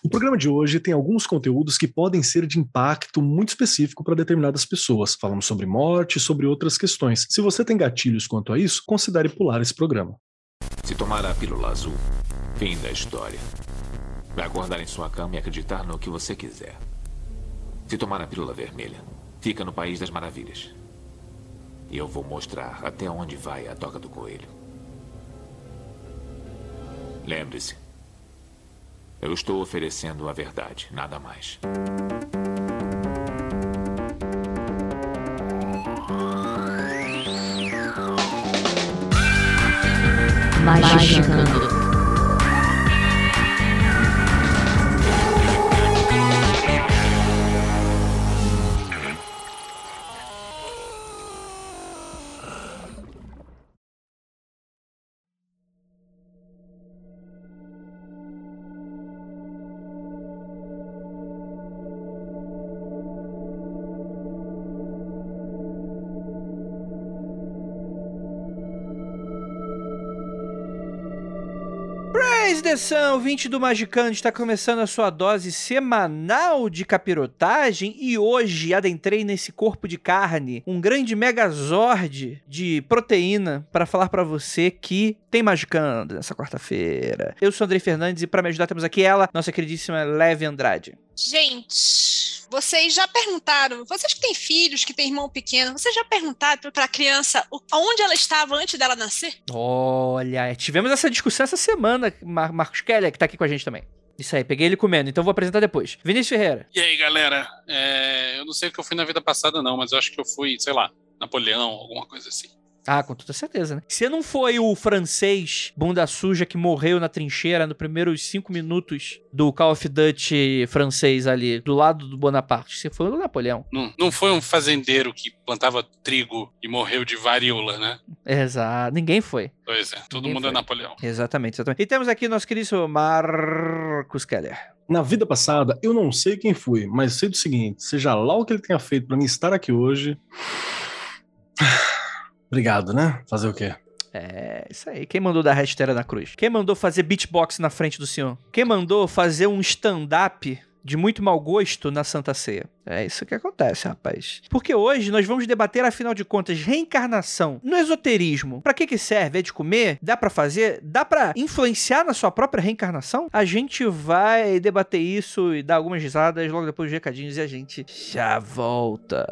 O programa de hoje tem alguns conteúdos que podem ser de impacto muito específico para determinadas pessoas. Falamos sobre morte e sobre outras questões. Se você tem gatilhos quanto a isso, considere pular esse programa. Se tomar a pílula azul, fim da história. Vai acordar em sua cama e acreditar no que você quiser. Se tomar a pílula vermelha, fica no País das Maravilhas. E eu vou mostrar até onde vai a toca do coelho. Lembre-se, eu estou oferecendo a verdade, nada mais. Magicando. Atenção, 20 do Magicano está começando a sua dose semanal de capirotagem e hoje adentrei nesse corpo de carne, um grande megazord de proteína para falar para você que tem Magicando nessa quarta-feira. Eu sou Andrei Fernandes e para me ajudar temos aqui ela, nossa queridíssima Leve Andrade. Gente, vocês já perguntaram, vocês que têm filhos, que têm irmão pequeno, vocês já perguntaram para a criança onde ela estava antes dela nascer? Olha, tivemos essa discussão essa semana, Mar Marcos Keller, que tá aqui com a gente também. Isso aí, peguei ele comendo, então vou apresentar depois. Vinícius Ferreira. E aí, galera? É, eu não sei o que eu fui na vida passada, não, mas eu acho que eu fui, sei lá, Napoleão, alguma coisa assim. Ah, com toda certeza, né? Você não foi o francês bunda suja que morreu na trincheira nos primeiros cinco minutos do Call of Duty francês ali, do lado do Bonaparte. Você foi o Napoleão. Não, não foi um fazendeiro que plantava trigo e morreu de varíola, né? Exato. Ninguém foi. Pois é, todo Ninguém mundo foi. é Napoleão. Exatamente, exatamente. E temos aqui nosso querido Marcos Keller. Na vida passada, eu não sei quem fui, mas sei do seguinte: seja lá o que ele tenha feito para mim estar aqui hoje. Obrigado, né? Fazer o quê? É, isso aí. Quem mandou dar rasteira na cruz? Quem mandou fazer beatbox na frente do senhor? Quem mandou fazer um stand-up de muito mau gosto na Santa Ceia? É isso que acontece, rapaz. Porque hoje nós vamos debater, afinal de contas, reencarnação no esoterismo. Pra que que serve? É de comer? Dá pra fazer? Dá pra influenciar na sua própria reencarnação? A gente vai debater isso e dar algumas risadas logo depois dos recadinhos e a gente já volta.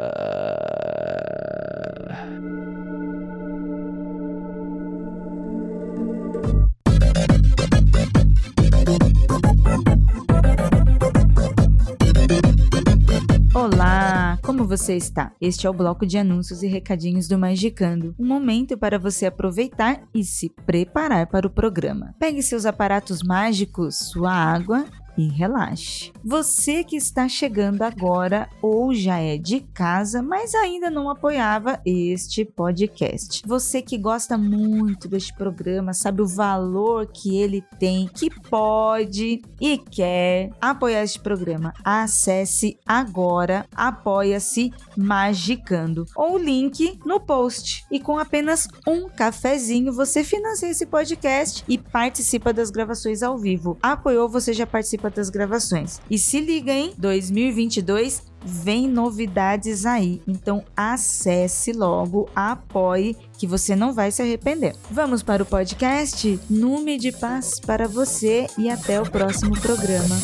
Olá, como você está? Este é o bloco de anúncios e recadinhos do Magicando. Um momento para você aproveitar e se preparar para o programa. Pegue seus aparatos mágicos, sua água e relaxe. Você que está chegando agora ou já é de casa, mas ainda não apoiava este podcast. Você que gosta muito deste programa, sabe o valor que ele tem, que pode e quer apoiar este programa. Acesse agora apoia-se Magicando ou o link no post. E com apenas um cafezinho você financia esse podcast e participa das gravações ao vivo. Apoiou, você já participa das gravações. E se liga, hein? 2022 vem novidades aí. Então acesse logo, apoie que você não vai se arrepender. Vamos para o podcast? Nume de paz para você e até o próximo programa.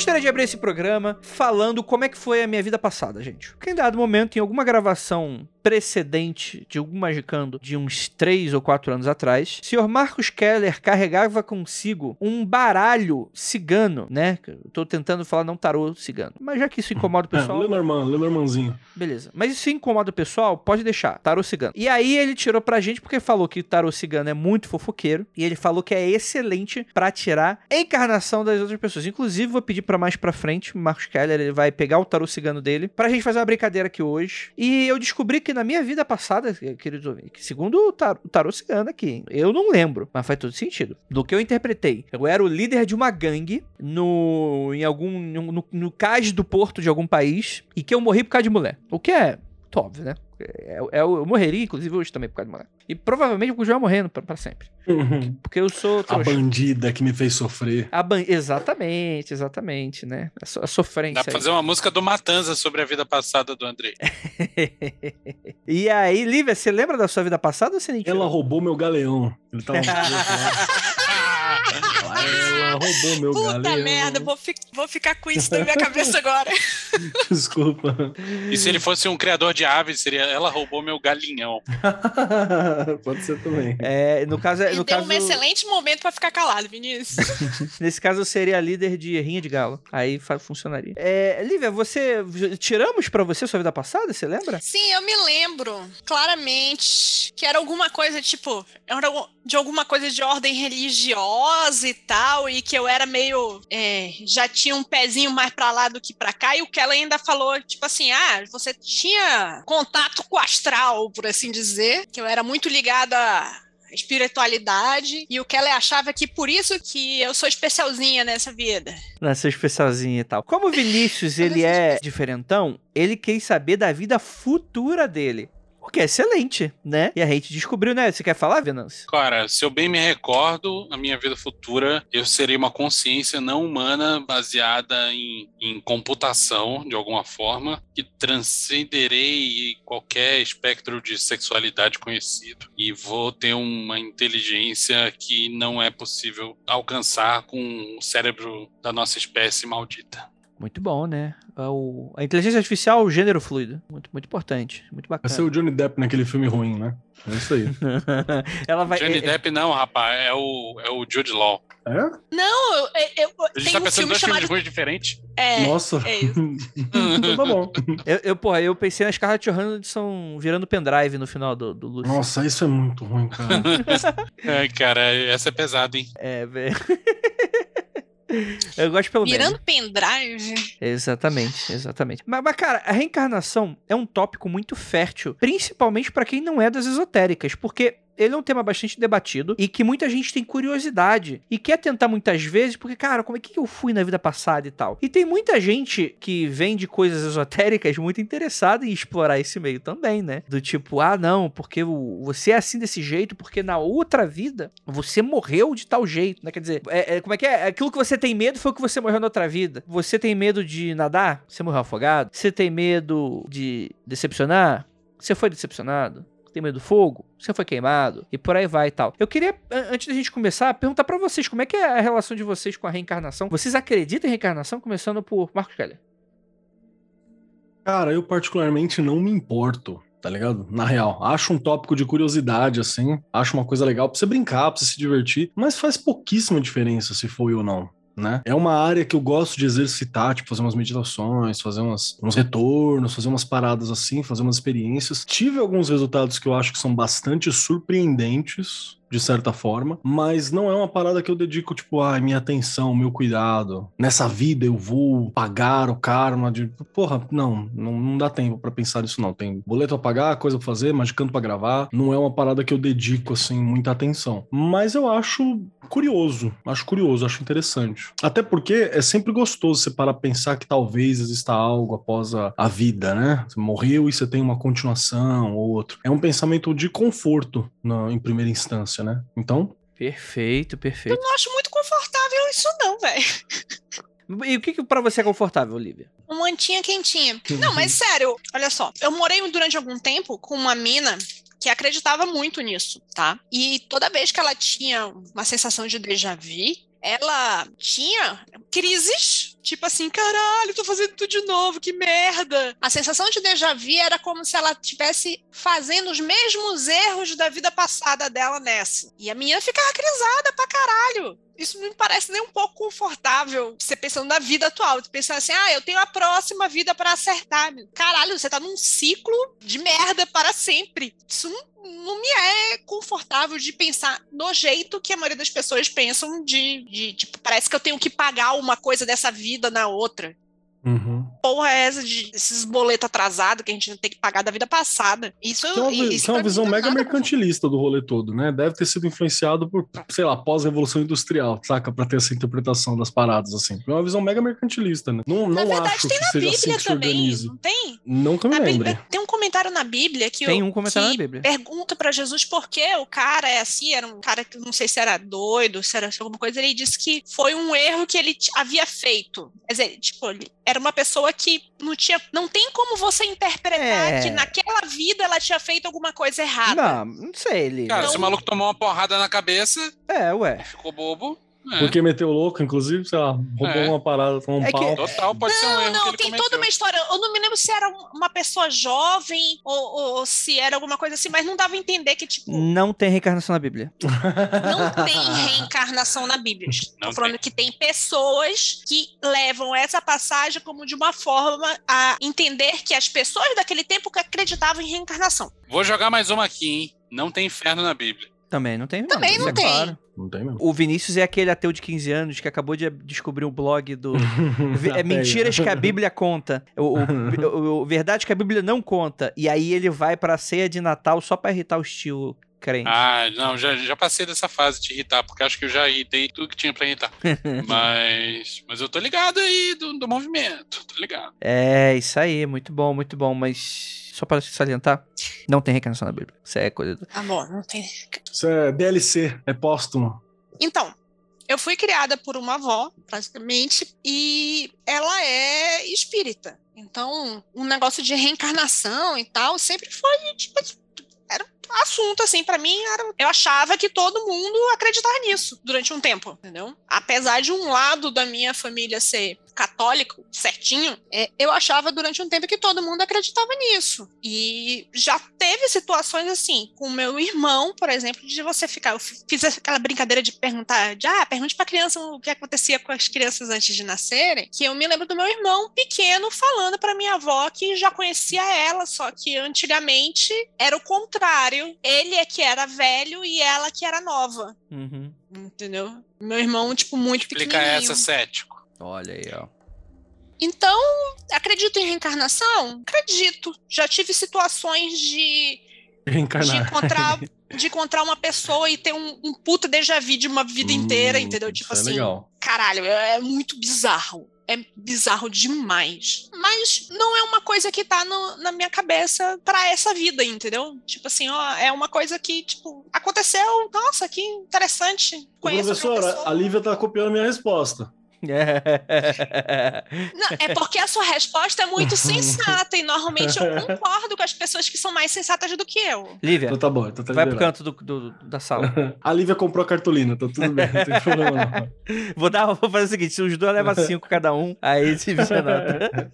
Gostaria de abrir esse programa falando como é que foi a minha vida passada, gente. Porque em dado momento, em alguma gravação precedente de algum Magicando de uns 3 ou 4 anos atrás, o senhor Marcos Keller carregava consigo um baralho cigano, né? Tô tentando falar não tarô cigano. Mas já que isso incomoda o É, pessoal... Lenormand, Lenormandzinho. Beleza. Mas isso incomoda o pessoal, pode deixar. Tarô cigano. E aí ele tirou pra gente porque falou que o tarô cigano é muito fofoqueiro. E ele falou que é excelente pra tirar a encarnação das outras pessoas. Inclusive, vou pedir pra mais pra frente, o Marcos Keller ele vai pegar o tarô cigano dele pra gente fazer uma brincadeira aqui hoje. E eu descobri que na minha vida passada, queridos ouvintes, segundo o Tar- o aqui, eu não lembro, mas faz todo sentido. Do que eu interpretei, eu era o líder de uma gangue no em algum no, no cais do porto de algum país e que eu morri por causa de mulher. O que é óbvio, né? É, é- eu morreria, inclusive, hoje também por causa de mulher. E provavelmente eu continuar morrendo pra, pra sempre. Porque eu sou A trouxa. bandida que me fez sofrer. A ban- Exatamente, exatamente, né? A, so- a sofrência. Dá pra aí. fazer uma música do Matanza sobre a vida passada do Andrei. e aí, Lívia, você lembra da sua vida passada ou você nem Ela tirou? roubou meu galeão. Ele tava. Ela roubou meu Puta galeão. merda, vou, fi- vou ficar com isso na minha cabeça agora. Desculpa. E se ele fosse um criador de aves, seria ela roubou meu galinhão. Pode ser também. É, no caso, E no deu caso um excelente momento pra ficar calado, Vinícius. nesse caso eu seria a líder de rinha de galo. Aí funcionaria. É, Lívia, você tiramos pra você sua vida passada, você lembra? Sim, eu me lembro claramente que era alguma coisa, tipo, era de alguma coisa de ordem religiosa e tal, e que eu era meio. é, já tinha um pezinho mais pra lá do que pra cá, e o que ela ainda falou, tipo assim, ah, você tinha contato com o astral, por assim dizer, que eu era muito ligada à espiritualidade, e o que ela achava que por isso que eu sou especialzinha nessa vida. Nasceu especialzinho e tal. Como o Vinícius, ele é diferentão, ele quis saber da vida futura dele. O que é excelente, né? E a gente descobriu, né? Você quer falar, Venâncio? Cara, se eu bem me recordo, na minha vida futura, eu serei uma consciência não humana baseada em, em computação, de alguma forma, que transcenderei qualquer espectro de sexualidade conhecido. E vou ter uma inteligência que não é possível alcançar com o cérebro da nossa espécie maldita. Muito bom, né? É o- A inteligência artificial, o gênero fluido. Muito, muito importante. Muito Vai bacana. ser o Johnny Depp naquele filme ruim, né? É isso aí. Ela vai. Johnny é- Depp não, rapaz, é o, é o Jude Law. É? Não, eu, eu- A gente tem tá um pensando em filme dois chamado. filmes diferentes. É, Nossa. é isso. então tá bom. Eu, eu, porra, eu pensei na Scarlett Johansson virando pendrive no final do, do Lucy. Nossa, isso é muito ruim, cara. É, cara, essa é pesada, hein? É, velho. Eu gosto pelo. Virando pendrive. Exatamente, exatamente. Mas, mas, cara, a reencarnação é um tópico muito fértil, principalmente pra quem não é das esotéricas, porque ele é um tema bastante debatido e que muita gente tem curiosidade e quer tentar muitas vezes, porque, cara, como é que eu fui na vida passada e tal? E tem muita gente que vem de coisas esotéricas muito interessada em explorar esse meio também, né? Do tipo, ah, não, porque você é assim desse jeito, porque na outra vida você morreu de tal jeito, né? Quer dizer, é- é- como é que é? Aquilo que você tem medo foi o que você morreu na outra vida. Você tem medo de nadar? Você morreu afogado? Você tem medo de decepcionar? Você foi decepcionado? Tem medo do fogo? Você foi queimado? E por aí vai e tal. Eu queria, an- antes da gente começar, perguntar pra vocês como é que é a relação de vocês com a reencarnação. Vocês acreditam em reencarnação? Começando por Marcos Keller. Cara, eu particularmente não me importo, tá ligado? Na real, acho um tópico de curiosidade, assim, acho uma coisa legal pra você brincar, pra você se divertir, mas faz pouquíssima diferença se foi ou não. Né? É uma área que eu gosto de exercitar, tipo, fazer umas meditações, fazer umas, uns retornos, fazer umas paradas assim, fazer umas experiências. Tive alguns resultados que eu acho que são bastante surpreendentes, de certa forma, mas não é uma parada que eu dedico, tipo, ai, minha atenção, meu cuidado. Nessa vida eu vou pagar o karma de. Porra, não, não, não dá tempo pra pensar nisso, não. Tem boleto a pagar, coisa pra fazer, magicando pra gravar. Não é uma parada que eu dedico, assim, muita atenção. Mas eu acho curioso, acho curioso, acho interessante. Até porque é sempre gostoso você parar pensar que talvez exista algo após a, a vida, né? Você morreu e você tem uma continuação ou outro. É um pensamento de conforto na- em primeira instância, né? Então, Perfeito, perfeito. Eu não acho muito confortável isso, não, velho. E o que, que pra você é confortável, Olivia? Uma mantinha quentinha. Não, mas sério, olha só. Eu morei durante algum tempo com uma mina que acreditava muito nisso, tá? E toda vez que ela tinha uma sensação de déjà vu, ela tinha crises, tipo assim, caralho, tô fazendo tudo de novo, que merda. A sensação de déjà vu era como se ela estivesse fazendo os mesmos erros da vida passada dela nessa. E a menina ficava crisada pra caralho. Isso não me parece nem um pouco confortável, você pensando na vida atual. Você pensando assim, ah, eu tenho a próxima vida pra acertar. Caralho, você tá num ciclo de merda para sempre. Isso não, não me é confortável de pensar no jeito que a maioria das pessoas pensam de, de, tipo, parece que eu tenho que pagar uma coisa dessa vida na outra. Uhum. porra é essa de esses boletos atrasados que a gente tem que pagar da vida passada? Isso, Que é uma, isso é uma visão não mega nada mercantilista do rolê todo, né? Deve ter sido influenciado por, sei lá, pós-revolução industrial, saca? Pra ter essa interpretação das paradas, assim. É uma visão mega mercantilista, né? Não, Na não verdade, acho tem que na seja assim Bíblia que se também, organize. não tem? Não que eu me Na lembre. Bíblia, tem um comentário na Bíblia que, Tem o- um comentário que na Bíblia. pergunta pra Jesus por que o cara é assim, era um cara que não sei se era doido, se era alguma coisa, ele disse que foi um erro que ele havia feito. Quer dizer, tipo, ele era uma pessoa que não tinha, não tem como você interpretar É. que naquela vida ela tinha feito alguma coisa errada. Não, não sei, ele. Cara, Não. se o maluco tomou uma porrada na cabeça, É, ué. ficou bobo. É. Porque meteu louco, inclusive, sei lá, roubou É. uma parada, tomou um É que- pau. Total, pode ser um Não, erro que não, ele tem cometeu. toda uma história. Eu não me lembro se era um- uma pessoa jovem ou, ou- ou se era alguma coisa assim, mas não dava a entender que, tipo, Não tem reencarnação na Bíblia. não tem reencarnação na Bíblia. Não Tô falando que tem pessoas que levam essa passagem como de uma forma a entender que as pessoas daquele tempo que acreditavam em reencarnação. Vou jogar mais uma aqui, hein? Não tem inferno na Bíblia. Também não tem. Também isso não é tem. claro. Não tem mesmo. O Vinícius é aquele ateu de 15 anos que acabou de descobrir um blog do. É mentiras que a Bíblia conta. O, o- o- o- verdade que a Bíblia não conta. E aí ele vai pra ceia de Natal só pra irritar o tio crente. Ah, não, já, já passei dessa fase de irritar, porque acho que eu já irritei tudo que tinha pra irritar. mas, mas eu tô ligado aí do, do movimento, tô ligado. É, isso aí, muito bom, muito bom. Mas só para salientar, não tem reencarnação na Bíblia. Isso é coisa do. Bom, não tem. Isso é DLC, é póstumo. Então, eu fui criada por uma avó, praticamente, e ela é espírita. Então, um negócio de reencarnação e tal sempre foi, tipo, era um assunto, assim, pra mim, era, eu achava que todo mundo acreditava nisso durante um tempo, entendeu? Apesar de um lado da minha família ser católico, certinho, é, eu achava durante um tempo que todo mundo acreditava nisso. E já teve situações assim, com meu irmão, por exemplo, de você ficar. Eu fiz aquela brincadeira de perguntar, de ah, pergunte pra criança o que acontecia com as crianças antes de nascerem, que eu me lembro do meu irmão pequeno falando pra minha avó que já conhecia ela, só que antigamente era o contrário. Ele é que era velho e ela que era nova. Uhum. Entendeu? Meu irmão, tipo, muito Explica pequenininho. essa, cético. Olha aí, ó. Então, acredito em reencarnação? Acredito. Já tive situações de, de Reencarnar. encontrar de encontrar uma pessoa e ter um, um puta déjà vu de uma vida inteira, Hum, entendeu? Tipo isso é assim, legal. caralho, é, é muito bizarro. É bizarro demais. Mas não é uma coisa que tá no- na minha cabeça pra essa vida, entendeu? Tipo assim, ó, é uma coisa que, tipo, aconteceu, nossa, que interessante. Conheço professora, pessoa. a Lívia tá copiando a minha resposta. Não, é porque a sua resposta é muito sensata e normalmente eu concordo com as pessoas que são mais sensatas do que eu. Lívia, Então tá bom, então tá vai pro canto do, do- da sala. A Lívia comprou a cartolina, tá tudo bem, não tem problema não. Vou, dar, vou fazer o seguinte: se os dois levam cinco cada um, aí se vira nota.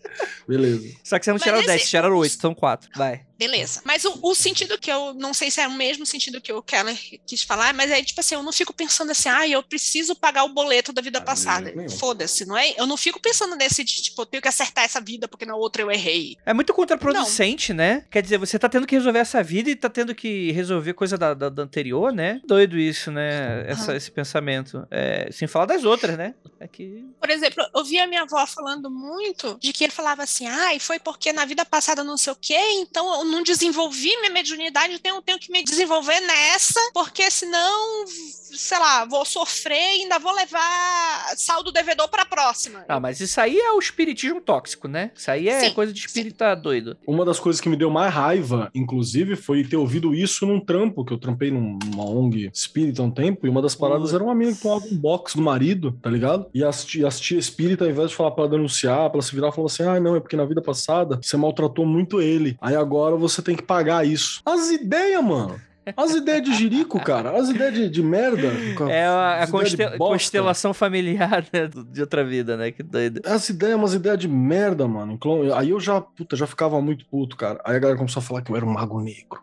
Beleza. Só que você não tiraram esse- 10, tiraram 8, são 4. Vai. Beleza. Mas o, o sentido que eu não sei se é o mesmo sentido que o Keller quis falar, mas é tipo assim, eu não fico pensando assim, ah, eu preciso pagar o boleto da vida Ah, passada. Foda-se, não é? Eu não fico pensando nesse de, tipo, eu tenho que acertar essa vida porque na outra eu errei. É muito contraproducente, né? Quer dizer, você tá tendo que resolver essa vida e tá tendo que resolver coisa da, da- da anterior, né? Doido isso, né? Essa- Aham. Esse pensamento. É, sem falar das outras, né? É que. Por exemplo, eu vi a minha avó falando muito de que ele falava assim, ah, e foi porque na vida passada não sei o quê, então eu não desenvolvi minha mediunidade, eu tenho que me desenvolver nessa, porque senão, sei lá, vou sofrer e ainda vou levar saldo devedor pra próxima. Ah, mas isso aí é o espiritismo tóxico, né? Isso aí é Sim, coisa de espírita doido. Uma das coisas que me deu mais raiva, inclusive, foi ter ouvido isso num trampo, que eu trampei num- numa ONG espírita há um tempo, e uma das paradas era uma mina que tomava um box do marido, tá ligado? E as tia, as tia espírita, ao invés de falar pra ela denunciar, pra ela se virar, falou assim: ah, não, é porque na vida passada você maltratou muito ele. Aí agora você tem que pagar isso. As ideias, mano. As ideias de jirico, cara. As ideias de, de merda. É a, a as ideias constel- constelação familiar né, de outra vida, né? Que doido. Essa ideia é umas ideias de merda, mano. Então, Aí eu já, puta, já ficava muito puto, cara. Aí a galera começou a falar que eu era um mago negro.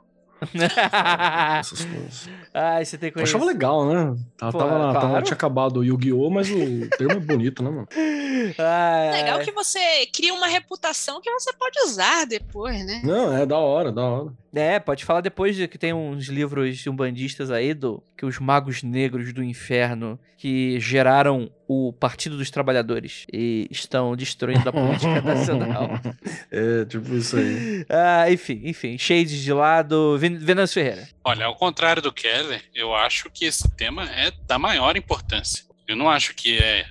Essas coisas. Ai, você tem que Eu achava legal, né? Tava, Pô, tava na- tava- claro. tinha acabado o Yu-Gi-Oh!, mas o termo é bonito, né, mano? Ai, Legal que você cria uma reputação que você pode usar depois, né? Não, é da hora, da hora. É, pode falar depois de que tem uns livros umbandistas aí do que os magos negros do inferno que geraram o Partido dos Trabalhadores e estão destruindo a política nacional. É, tipo isso aí. Ah, enfim, enfim, shades de lado, Ven- Venâncio Ferreira. Olha, ao contrário do Keller, eu acho que esse tema é da maior importância. Eu não acho que é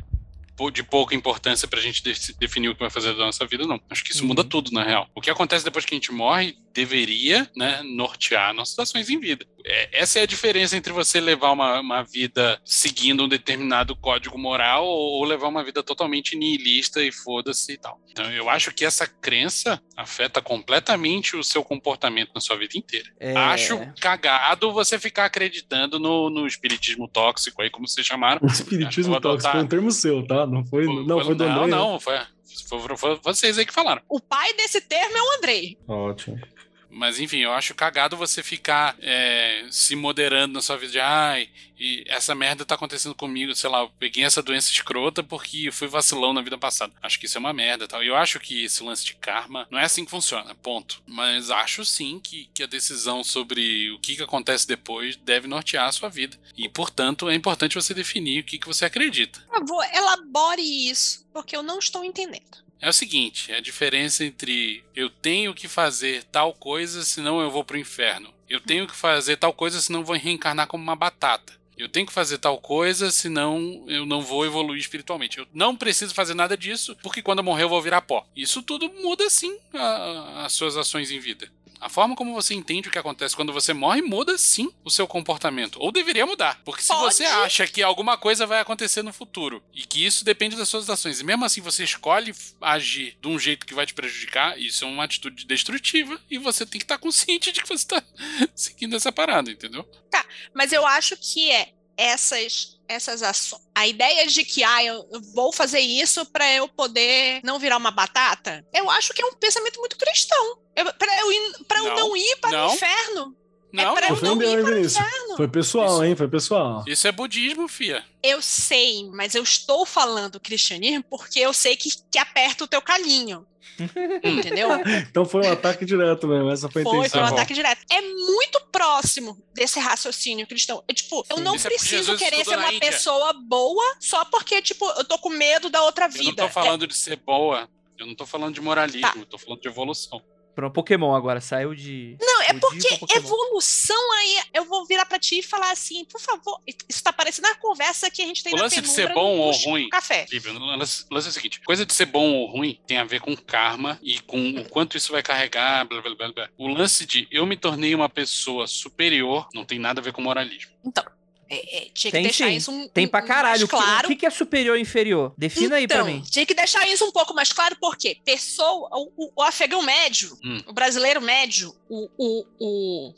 de pouca importância pra gente de- definir o que vai fazer da nossa vida, não. Acho que isso Uhum. muda tudo, na real. O que acontece depois que a gente morre deveria, né, nortear nossas ações em vida. É, essa é a diferença entre você levar uma, uma vida seguindo um determinado código moral ou, ou levar uma vida totalmente nihilista e foda-se e tal. Então, eu acho que essa crença afeta completamente o seu comportamento na sua vida inteira. É, Acho cagado você ficar acreditando no, no espiritismo tóxico aí, como vocês chamaram. O espiritismo tóxico foi um termo seu, tá? Não foi, não, foi do não, André. né? não, foi, foi, foi vocês aí que falaram. O pai desse termo é o Andrei. Ótimo. Mas enfim, eu acho cagado você ficar é, se moderando na sua vida de ai, e essa merda tá acontecendo comigo, sei lá, eu peguei essa doença escrota porque fui vacilão na vida passada. Acho que isso é uma merda tal. Eu acho que esse lance de karma não é assim que funciona, ponto. Mas acho sim que, que a decisão sobre o que, que acontece depois deve nortear a sua vida. E, portanto, é importante você definir o que, que você acredita. Por favor, elabore isso, porque eu não estou entendendo. É o seguinte, é a diferença entre eu tenho que fazer tal coisa, senão eu vou pro inferno. Eu tenho que fazer tal coisa, senão eu vou reencarnar como uma batata. Eu tenho que fazer tal coisa, senão eu não vou evoluir espiritualmente. Eu não preciso fazer nada disso, porque quando eu morrer eu vou virar pó. Isso tudo muda sim as suas ações em vida. A forma como você entende o que acontece quando você morre muda sim o seu comportamento. Ou deveria mudar. Porque se Pode. você acha que alguma coisa vai acontecer no futuro e que isso depende das suas ações, e mesmo assim você escolhe agir de um jeito que vai te prejudicar, isso é uma atitude destrutiva e você tem que estar consciente de que você está seguindo essa parada, entendeu? Mas eu acho que é essas essas ações. A ideia de que ah, eu vou fazer isso para eu poder não virar uma batata, eu acho que é um pensamento muito cristão. Para eu, pra eu Não, não, ir para o não. inferno. Não, eu Ofendeu, não ir hein, para o Vinícius? inferno. Foi pessoal, Isso. hein? Foi pessoal. isso é budismo, fia. Eu sei, mas eu estou falando cristianismo porque eu sei que, que aperta o teu calinho. Entendeu? Então foi um ataque direto mesmo. Essa foi a Foi, foi intenção. um Tá bom. ataque direto. É muito próximo desse raciocínio cristão. Eu, tipo, eu Sim, não é preciso Jesus querer ser uma Índia. pessoa boa só porque, tipo, eu tô com medo da outra Eu vida. não tô falando de ser boa, eu não tô falando de moralismo, Tá. eu tô falando de evolução. Pronto, Pokémon agora, saiu de. Não, é porque evolução aí, eu vou virar pra ti e falar assim, por favor, isso tá parecendo a conversa que a gente tem O na lance de ser bom ou ruim- café. O lance, o lance é o seguinte: coisa de ser bom ou ruim tem a ver com karma e com o quanto isso vai carregar, blá blá blá blá. O lance de eu me tornei uma pessoa superior não tem nada a ver com moralismo. É, é, tinha que Tem deixar sim. isso um, Tem pra um caralho. mais O que- claro. O que, é superior e inferior? Defina aí pra Então, mim. Tinha que deixar isso um pouco mais claro, porque pessoa, o, o- o afegão médio, Hum. o brasileiro médio, o, o, o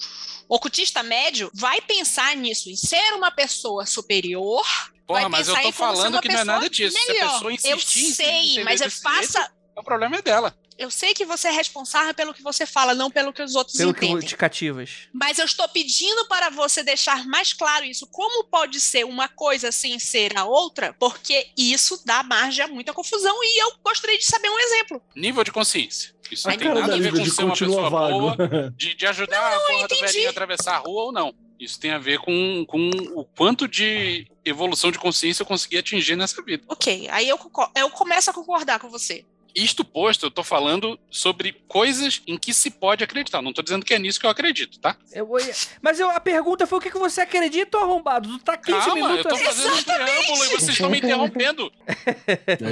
ocultista médio, vai pensar nisso, em ser uma pessoa superior. Porra, vai mas eu pensar tô em como ser falando uma que não é pessoa nada disso. Se a melhor. pessoa insistir eu sei, mas eu desse faça. jeito, o problema é dela. Eu sei que você é responsável pelo que você fala, não pelo que os outros Pelo que entendem. te cativas. Mas eu estou pedindo para você deixar mais claro isso. Como pode ser uma coisa sem ser a outra? Porque isso dá margem a muita confusão e eu gostaria de saber um exemplo. Nível de consciência. Isso não tem nada da a ver com ser uma pessoa vago. boa, de, de ajudar a porra do velhinho a atravessar a rua ou não. Isso tem a ver com, com o quanto de evolução de consciência eu consegui atingir nessa vida. Ok, aí eu, eu começo a concordar com você. Isto posto, eu tô falando sobre coisas em que se pode acreditar. Não tô dizendo que é nisso que eu acredito, tá? Eu vou- Mas eu- a pergunta foi o que, que você acredita, arrombado? Tu tá 15 Calma, eu minutos tô assim. fazendo um preâmbulo e vocês estão me interrompendo.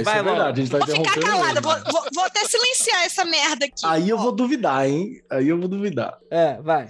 Vai é logo. verdade, a gente tá Vou ficar calada, vou, vou- vou até silenciar essa merda aqui. Aí eu vou duvidar, hein? Aí eu vou duvidar. É, vai.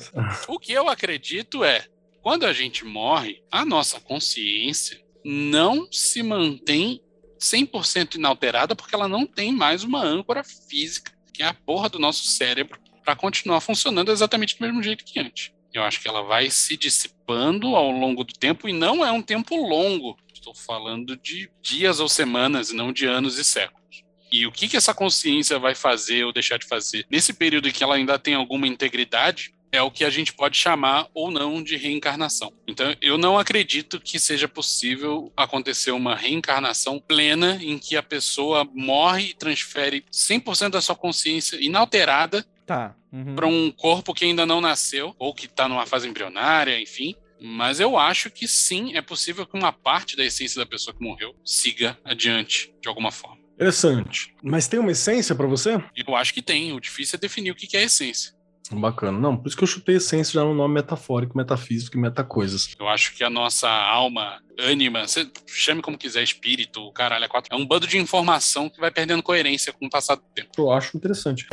O que eu acredito é, quando a gente morre, a nossa consciência não se mantém 100% inalterada porque ela não tem mais uma âncora física, que é a porra do nosso cérebro, para continuar funcionando exatamente do mesmo jeito que antes. Eu acho que ela vai se dissipando ao longo do tempo e não é um tempo longo. Estou falando de dias ou semanas e não de anos e séculos. E o que, que essa consciência vai fazer ou deixar de fazer nesse período em que ela ainda tem alguma integridade é o que a gente pode chamar ou não de reencarnação. Então, eu não acredito que seja possível acontecer uma reencarnação plena em que a pessoa morre e transfere 100% da sua consciência inalterada Tá. Uhum. para um corpo que ainda não nasceu, ou que está numa fase embrionária, enfim. Mas eu acho que sim, é possível que uma parte da essência da pessoa que morreu siga adiante de alguma forma. Interessante. Mas tem uma essência pra você? Eu acho que tem, o difícil é definir o que que é essência. Bacana. Não, por isso que eu chutei essência já no nome metafórico, metafísico e metacoisas. Eu acho que a nossa alma, ânima, você chame como quiser, espírito, caralho, é quatro. É um bando de informação que vai perdendo coerência com o passar do tempo. Eu acho interessante.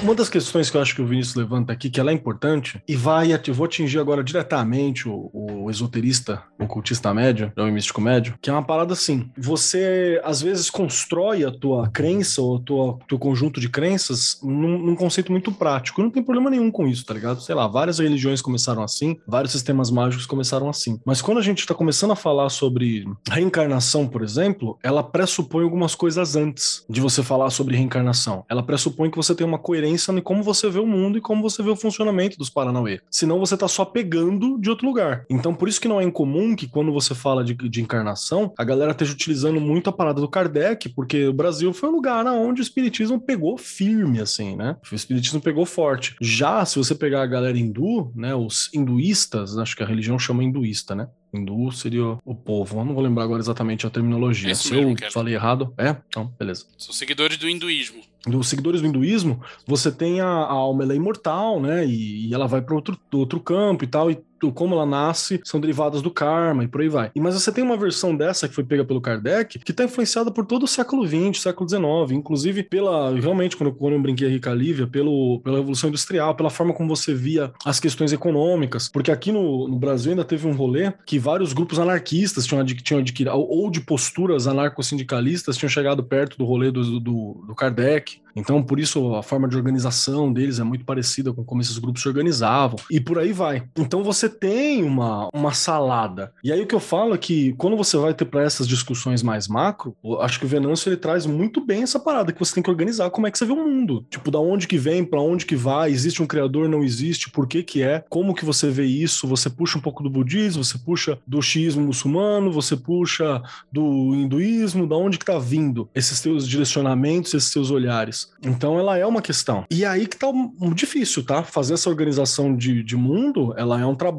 Uma das questões que eu acho que o Vinícius levanta aqui, que ela é importante, e vai, vou atingir agora diretamente o, o esoterista, o cultista médio, o místico médio, que é uma parada assim, você às vezes constrói a tua crença ou o teu conjunto de crenças num, num conceito muito prático, não tem problema nenhum com isso, tá ligado? Sei lá, várias religiões começaram assim, vários sistemas mágicos começaram assim, mas quando a gente tá começando a falar sobre reencarnação, por exemplo, ela pressupõe algumas coisas antes de você falar sobre reencarnação. Ela pressupõe que você tem uma coerência em como você vê o mundo e como você vê o funcionamento dos Paranauê. Senão você tá só pegando de outro lugar. Então por isso que não é incomum que quando você fala de, de encarnação, a galera esteja utilizando muito a parada do Kardec, porque o Brasil foi um lugar onde o espiritismo pegou firme, assim, né? O espiritismo pegou forte. Já se você pegar a galera hindu, né, os hinduístas, acho que a religião chama hinduísta, né? Hindu seria o povo. Eu não vou lembrar agora exatamente a terminologia. É Se eu falei errado, é? Então, beleza. São seguidores do hinduísmo. Dos seguidores do hinduísmo, você tem a, a alma ela é imortal, né? E, e ela vai para outro, outro campo e tal. E como ela nasce são derivadas do karma e por aí vai. Mas você tem uma versão dessa que foi pega pelo Kardec que está influenciada por todo o século XX, século XIX, inclusive pela, realmente, quando, quando eu brinquei a Rica Lívia, pelo, pela Revolução Industrial, pela forma como você via as questões econômicas, porque aqui no, no Brasil ainda teve um rolê que vários grupos anarquistas tinham, adqui- tinham adquirido, ou ou de posturas anarco-sindicalistas tinham chegado perto do rolê do, do, do Kardec. Então, por isso, a forma de organização deles é muito parecida com como esses grupos se organizavam. E por aí vai. Então, você tem uma, uma salada. E aí, o que eu falo é que, quando você vai ter para essas discussões mais macro, acho que o Venâncio ele traz muito bem essa parada, que você tem que organizar como é que você vê o mundo. Tipo, da onde que vem, para onde que vai, existe um criador, não existe, por que que é, como que você vê isso, você puxa um pouco do budismo, você puxa do xiismo muçulmano, você puxa do hinduísmo, da onde que tá vindo esses teus direcionamentos, esses teus olhares. Então ela é uma questão. E aí que tá difícil, tá? Fazer essa organização de, de mundo, ela é um trabalho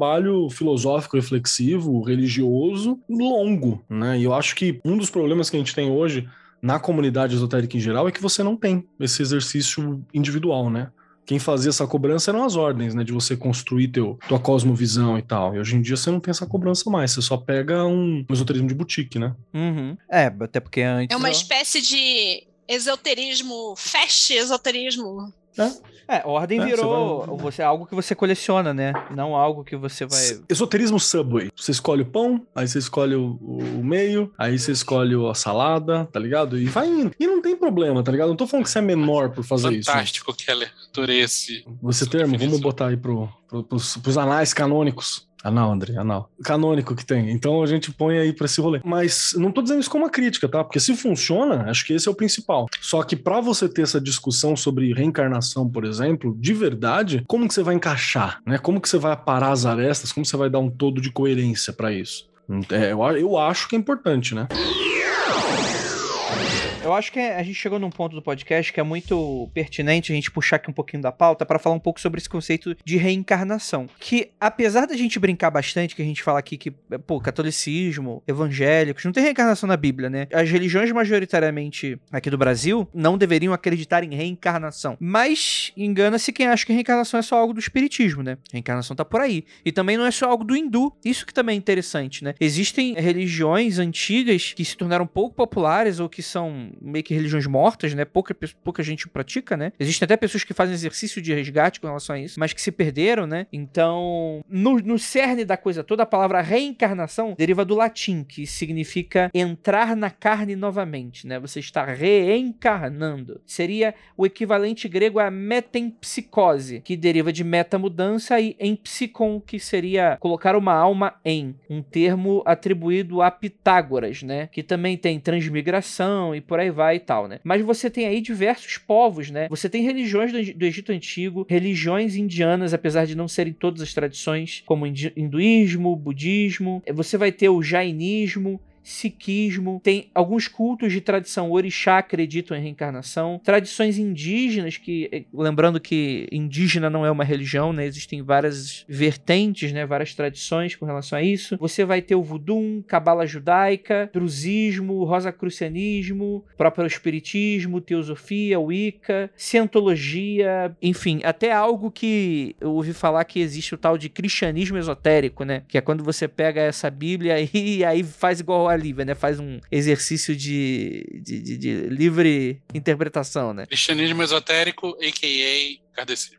filosófico, reflexivo, religioso, longo, né? E eu acho que um dos problemas que a gente tem hoje na comunidade esotérica em geral é que você não tem esse exercício individual, né? Quem fazia essa cobrança eram as ordens, né? De você construir teu, tua cosmovisão e tal. E hoje em dia você não tem essa cobrança mais. Você só pega um esoterismo de boutique, né? Uhum. É, até porque antes. É uma espécie de esoterismo, fast esoterismo. É, ordem É, você virou vai- você, algo que você coleciona, né? Não algo que você vai. Esoterismo Subway. Você escolhe o pão, aí você escolhe o, o meio, aí você escolhe a salada, tá ligado? E vai indo. E não tem problema, tá ligado? Não tô falando que você é menor por fazer isso. Fantástico, Keller. Adorei esse. Você termo, vamos botar aí pro, pro, pros, pros anais canônicos. Anal, André, anal. Canônico que tem. Então a gente põe aí pra esse rolê. Mas não tô dizendo isso como uma crítica, tá? Porque se funciona, acho que esse é o principal. Só que pra você ter essa discussão sobre reencarnação, por exemplo, de verdade, como que você vai encaixar, né? Como que você vai aparar as arestas? Como você vai dar um todo de coerência pra isso? É, eu, eu acho que é importante, né? Eu acho que a gente chegou num ponto do podcast que é muito pertinente a gente puxar aqui um pouquinho da pauta para falar um pouco sobre esse conceito de reencarnação. Que apesar da gente brincar bastante, que a gente fala aqui que, pô, catolicismo, evangélicos, não tem reencarnação na Bíblia, né? As religiões majoritariamente aqui do Brasil não deveriam acreditar em reencarnação. Mas engana-se quem acha que reencarnação é só algo do espiritismo, né? Reencarnação tá por aí. E também não é só algo do hindu. Isso que também é interessante, né? Existem religiões antigas que se tornaram pouco populares ou que são meio que religiões mortas, né? Pouca, pouca gente pratica, né? Existem até pessoas que fazem exercício de resgate com relação a isso, mas que se perderam, né? Então, no, no cerne da coisa toda, a palavra reencarnação deriva do latim, que significa entrar na carne novamente, né? Você está reencarnando. Seria o equivalente grego a metempsicose, que deriva de metamudança, e em psicon, que seria colocar uma alma em, um termo atribuído a Pitágoras, né? Que também tem transmigração e por aí vai e tal, né? Mas você tem aí diversos povos, né? Você tem religiões do, do Egito Antigo, religiões indianas, apesar de não serem todas as tradições, como hinduísmo, budismo. Você vai ter o jainismo, sikhismo, tem alguns cultos de tradição orixá acreditam em reencarnação, tradições indígenas que, eh, lembrando que indígena não é uma religião, né? Existem várias vertentes, né? Várias tradições com relação a isso. Você vai ter o voodoo, cabala judaica, druzismo, rosacrucianismo, próprio espiritismo, teosofia, wicca, cientologia, enfim, até algo que eu ouvi falar que existe o tal de cristianismo esotérico, né? Que é quando você pega essa Bíblia e aí faz igual a Lívia, né? Faz um exercício de, de, de, de livre interpretação, né? Cristianismo esotérico, a.k.a.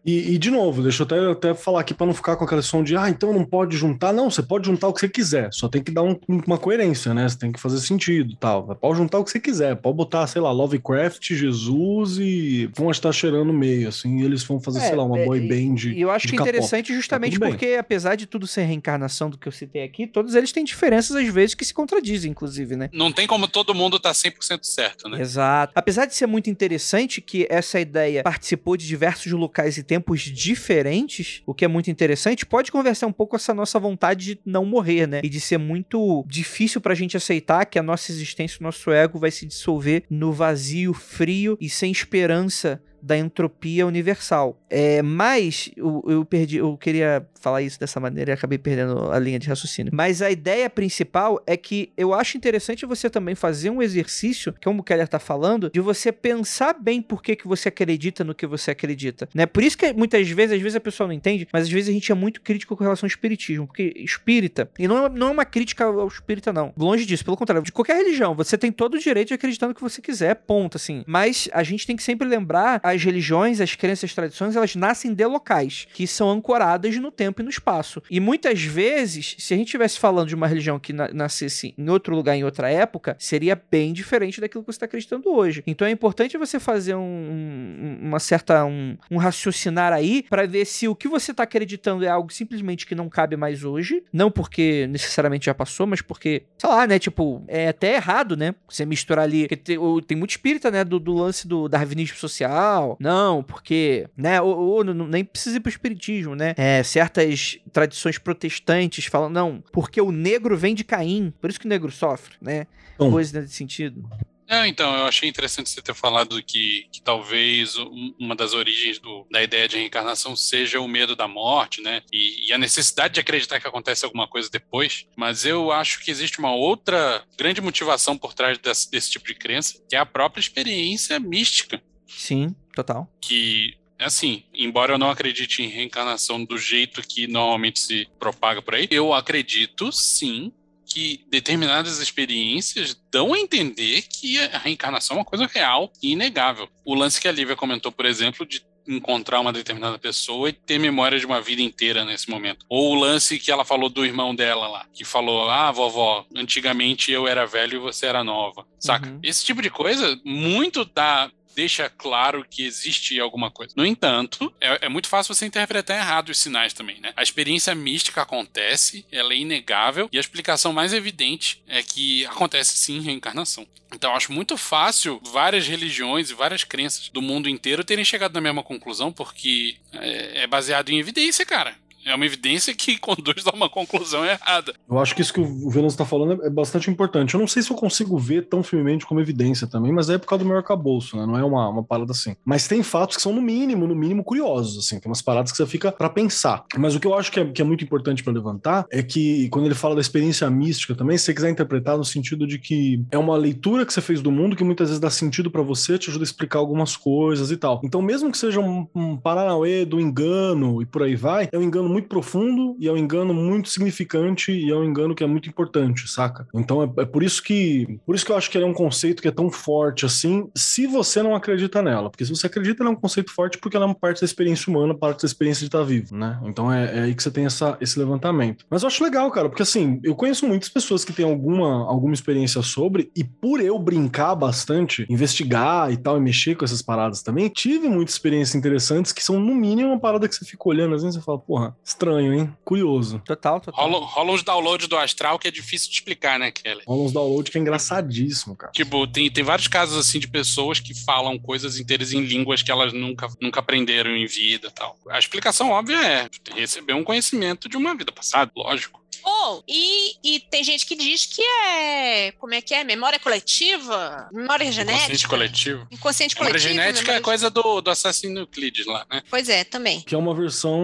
E, e, de novo, deixa eu até, até falar aqui para não ficar com aquela som de, ah, então não pode juntar. Não, você pode juntar o que você quiser, só tem que dar um, uma coerência, né? Você tem que fazer sentido tal. Pode juntar o que você quiser, pode botar, sei lá, Lovecraft, Jesus e vão estar cheirando no meio, assim, e eles vão fazer, é, sei lá, uma boy band. E eu acho que é interessante justamente tá porque, apesar de tudo ser reencarnação do que eu citei aqui, todos eles têm diferenças às vezes que se contradizem, inclusive, né? Não tem como todo mundo estar tá 100% certo, né? Exato. Apesar de ser muito interessante que essa ideia participou de diversos locais e tempos diferentes, o que é muito interessante, pode conversar um pouco com essa nossa vontade de não morrer, né? E de ser muito difícil pra gente aceitar que a nossa existência, o nosso ego vai se dissolver no vazio, frio e sem esperança da entropia universal. É, mas eu, eu, perdi, eu queria falar isso dessa maneira e acabei perdendo a linha de raciocínio. Mas a ideia principal é que eu acho interessante você também fazer um exercício, como o Keller tá falando, de você pensar bem por que, que você acredita no que você acredita. Né? Por isso que muitas vezes, às vezes a pessoa não entende, mas às vezes a gente é muito crítico com relação ao espiritismo, porque espírita, e não é, não é uma crítica ao espírita, não. Longe disso, pelo contrário, de qualquer religião, você tem todo o direito de acreditar no que você quiser, ponto, assim. Mas a gente tem que sempre lembrar as religiões, as crenças, as tradições, elas nascem de locais, que são ancoradas no tempo e no espaço. E muitas vezes, se a gente estivesse falando de uma religião que na nascesse em outro lugar, em outra época, seria bem diferente daquilo que você está acreditando hoje. Então é importante você fazer um, um, uma certa um, um raciocinar aí para ver se o que você está acreditando é algo simplesmente que não cabe mais hoje, não porque necessariamente já passou, mas porque, sei lá, né, tipo, é até errado, né, você misturar ali, tem, tem muito espírita, né, do, do lance do darwinismo social, não, porque, né, ou, ou nem precisa ir pro espiritismo, né? É, certas tradições protestantes falam, não, porque o negro vem de Caim, por isso que o negro sofre, né? Bom. Coisa nesse sentido. É, então, eu achei interessante você ter falado que, que talvez uma das origens do, da ideia de reencarnação seja o medo da morte, né? E, e, a necessidade de acreditar que acontece alguma coisa depois. Mas eu acho que existe uma outra grande motivação por trás desse, desse tipo de crença, que é a própria experiência mística. Sim, total. Que assim, embora eu não acredite em reencarnação do jeito que normalmente se propaga por aí, eu acredito sim que determinadas experiências dão a entender que a reencarnação é uma coisa real e inegável. O lance que a Lívia comentou, por exemplo, de encontrar uma determinada pessoa e ter memória de uma vida inteira nesse momento. Ou o lance que ela falou do irmão dela lá, que falou: Ah, vovó, antigamente eu era velho e você era nova. Saca? Uhum. Esse tipo de coisa, muito da deixa claro que existe alguma coisa. No entanto, é, é, muito fácil você interpretar errado os sinais também, né? A experiência mística acontece, ela é inegável, e a explicação mais evidente é que acontece sim reencarnação. Então, acho muito fácil várias religiões e várias crenças do mundo inteiro terem chegado na mesma conclusão, porque é, é baseado em evidência, cara. É uma evidência que conduz a uma conclusão errada. Eu acho que isso que o Venus está falando é bastante importante. Eu não sei se eu consigo ver tão firmemente como evidência também, mas é por causa do meu arcabouço, né? Não é uma, uma parada assim. Mas tem fatos que são, no mínimo, no mínimo, curiosos, assim. Tem umas paradas que você fica para pensar. Mas o que eu acho que é, que é muito importante para levantar é que, quando ele fala da experiência mística também, se você quiser interpretar no sentido de que é uma leitura que você fez do mundo que muitas vezes dá sentido para você, te ajuda a explicar algumas coisas e tal. Então, mesmo que seja um, um Paranauê do engano e por aí vai, é um engano muito profundo e é um engano muito significante e é um engano que é muito importante, saca? Então é, é, por isso que por isso que eu acho que ele é um conceito que é tão forte assim, se você não acredita nela, porque se você acredita, ela é um conceito forte porque ela é uma parte da experiência humana, parte da experiência de estar vivo, né? Então é, é aí que você tem essa, esse levantamento. Mas eu acho legal, cara, porque assim, eu conheço muitas pessoas que têm alguma, alguma experiência sobre e por eu brincar bastante, investigar e tal, e mexer com essas paradas também, tive muitas experiências interessantes que são, no mínimo, uma parada que você fica olhando, às vezes você fala, porra, estranho, hein? Curioso. Total, total. Rola, rola uns downloads do astral que é difícil de explicar, né, Kelly? Rola uns downloads que é engraçadíssimo, cara. Tipo, tem, tem vários casos, assim, de pessoas que falam coisas inteiras em línguas que elas nunca, nunca aprenderam em vida e tal. A explicação óbvia é receber um conhecimento de uma vida passada, lógico. Ou, e, e tem gente que diz que é. Como é que é? Memória coletiva? Memória genética? Consciente coletivo. Inconsciente Memória coletivo. genética é memória- coisa do, do Assassin's Euclides lá, né? Pois é, também. Que é uma versão.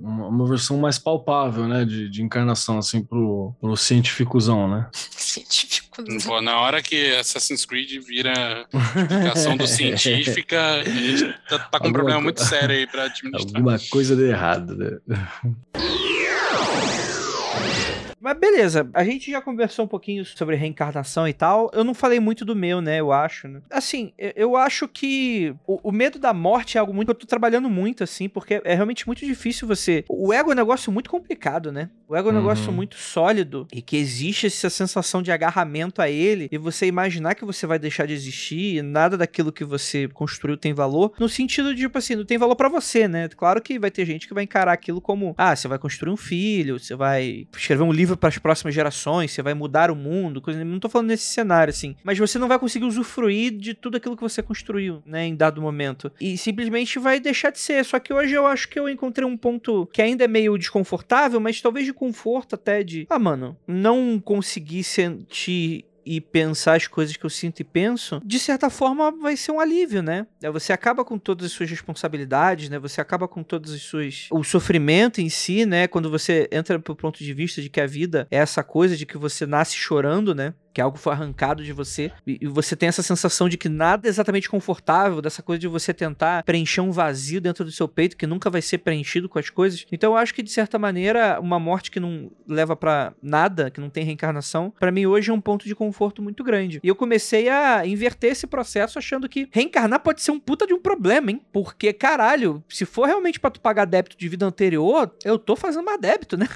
Uma, uma versão mais palpável, né? De, de encarnação, assim, pro, pro cientificozão, né? Científico. Pô, na hora que Assassin's Creed vira explicação do científica, a gente tá, tá com um Alguma problema co- muito sério aí pra administrar. Alguma coisa de errado, né? Mas beleza, a gente já conversou um pouquinho sobre reencarnação e tal. Eu não falei muito do meu, né? Eu acho. Né? Assim, eu- acho que o, o medo da morte é algo muito que eu tô trabalhando muito, assim, porque é realmente muito difícil você. O ego é um negócio muito complicado, né? O ego é um Uhum. negócio muito sólido e que existe essa sensação de agarramento a ele e você imaginar que você vai deixar de existir e nada daquilo que você construiu tem valor, no sentido de, tipo assim, não tem valor pra você, né? Claro que vai ter gente que vai encarar aquilo como, ah, você vai construir um filho, você vai escrever um livro para as próximas gerações, você vai mudar o mundo, coisa, não tô falando nesse cenário assim, mas você não vai conseguir usufruir de tudo aquilo que você construiu, né, em dado momento. E simplesmente vai deixar de ser. Só que hoje eu acho que eu encontrei um ponto que ainda é meio desconfortável, mas talvez de conforto até de, ah, mano, não conseguir sentir e pensar as coisas que eu sinto e penso, de certa forma vai ser um alívio, né? É, Você acaba com todas as suas responsabilidades, né? Você acaba com todas as suas o sofrimento em si, né? Quando você entra pro ponto de vista de que a vida é essa coisa de que você nasce chorando, né? Que algo foi arrancado de você e você tem essa sensação de que nada é exatamente confortável, dessa coisa de você tentar preencher um vazio dentro do seu peito que nunca vai ser preenchido com as coisas. Então eu acho que de certa maneira uma morte que não leva pra nada, que não tem reencarnação, pra mim hoje é um ponto de conforto muito grande. E eu comecei a inverter esse processo achando que reencarnar pode ser um puta de um problema, hein? Porque caralho, se for realmente pra tu pagar débito de vida anterior, eu tô fazendo mais débito, né?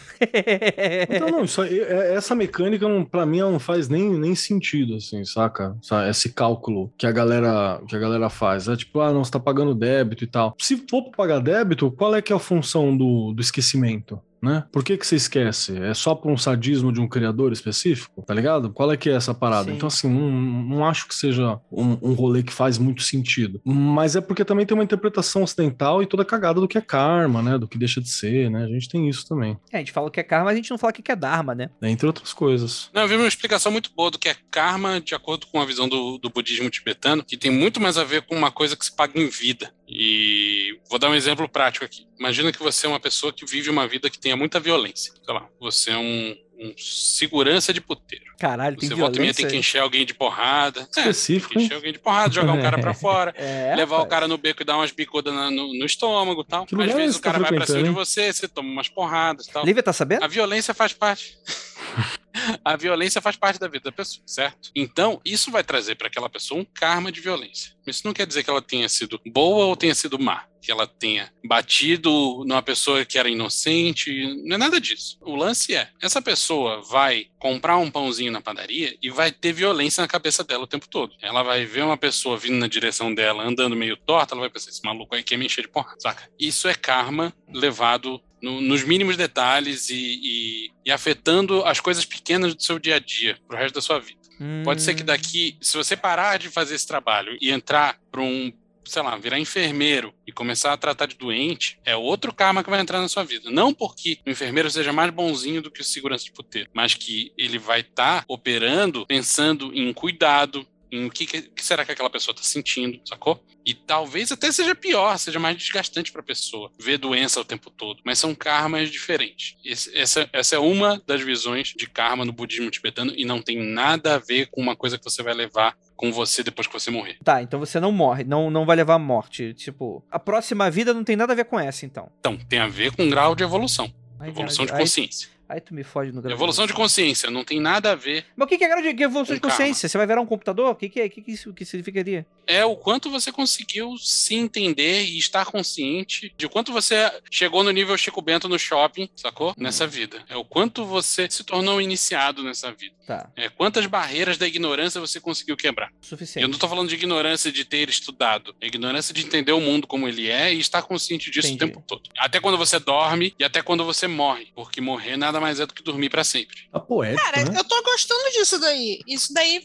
Então, não, isso é- essa mecânica, pra mim, não faz nem, nem sentido, assim, saca? Esse cálculo que a galera que a galera faz. É tipo, ah, não, você tá pagando débito e tal. Se for pagar débito, qual é que é a função do, do esquecimento? Né? Por que, que você esquece? É só por um sadismo de um criador específico? Tá ligado? Qual é que é essa parada? Sim. Então, assim, não, não acho que seja um, um rolê que faz muito sentido. Mas é porque também tem uma interpretação ocidental e toda cagada do que é karma, né? Do que deixa de ser, né? A gente tem isso também, É, a gente fala que é karma, mas a gente não fala que é dharma, né? né? entre outras coisas. Não, eu vi uma explicação muito boa do que é karma, de acordo com a visão do, do budismo tibetano, que tem muito mais a ver com uma coisa que se paga em vida. E vou dar um exemplo prático aqui. Imagina que você é uma pessoa que vive uma vida que tenha muita violência. Sei lá, você é um, um segurança de puteiro. Caralho, tem Você volta e meia tem violência. que encher alguém de porrada. É, Específico, tem que encher alguém de porrada, jogar um cara pra fora. É, levar o rapaz. cara no beco e dar umas bicudas na- no, no estômago e tal. Que Às é vezes o tá cara vai pra cima de você, você toma umas porradas e tal. Lívia tá sabendo? A violência faz parte. a violência faz parte da vida da pessoa, certo? Então, isso vai trazer para aquela pessoa um karma de violência. Isso não quer dizer que ela tenha sido boa ou tenha sido má. Que ela tenha batido numa pessoa que era inocente. Não é nada disso. O lance é: essa pessoa vai comprar um pãozinho na padaria e vai ter violência na cabeça dela o tempo todo. Ela vai ver uma pessoa vindo na direção dela, andando meio torta, ela vai pensar: esse maluco aí quer me encher de porra, saca? Isso é karma levado no- nos mínimos detalhes e, e- e afetando as coisas pequenas do seu dia a dia, pro resto da sua vida. Pode ser que Hum. daqui, se você parar de fazer esse trabalho e entrar para um, sei lá, virar enfermeiro e começar a tratar de doente, é outro karma que vai entrar na sua vida. Não porque o enfermeiro seja mais bonzinho do que o segurança de puteiro, mas que ele vai estar operando pensando em cuidado, em o que, que será que aquela pessoa está sentindo, sacou? E talvez até seja pior, seja mais desgastante para a pessoa ver doença o tempo todo. Mas são karmas diferentes. Esse- essa, essa é uma das visões de karma no budismo tibetano e não tem nada a ver com uma coisa que você vai levar com você depois que você morrer. Tá, então você não morre, não, não vai levar à morte. Tipo, a próxima vida não tem nada a ver com essa, então. Então, tem a ver com grau de evolução. Evolução de consciência. Aí tu me fode no grau Evolução de consciência não tem nada a ver. Mas o que que é grau de que evolução de consciência? Você vai virar um computador? O que, que é? O que, que isso que significaria? É o quanto você conseguiu se entender e estar consciente de quanto você chegou no nível Chico Bento no shopping, sacou? Nessa vida. É o quanto você se tornou um iniciado nessa vida. Tá, É quantas barreiras da ignorância você conseguiu quebrar. Suficiente. eu não tô falando de ignorância de ter estudado, é ignorância de entender o mundo como ele é e estar consciente disso Entendi. o tempo todo. Até quando você dorme e até quando você morre, porque morrer nada mais é do que dormir pra sempre. Tá poético, Cara, né? eu tô gostando disso daí. Isso daí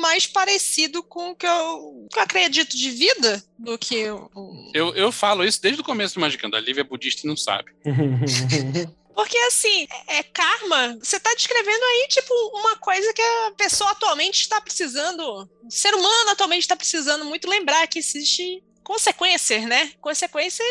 mais parecido com o que eu, que eu acredito de vida do que o. o- Eu, eu falo isso desde o começo do Magicando. A Lívia é budista e não sabe. Porque assim, é, é karma. Você tá descrevendo aí, tipo, uma coisa que a pessoa atualmente está precisando. O ser humano atualmente está precisando muito lembrar que existe consequências, né? Consequências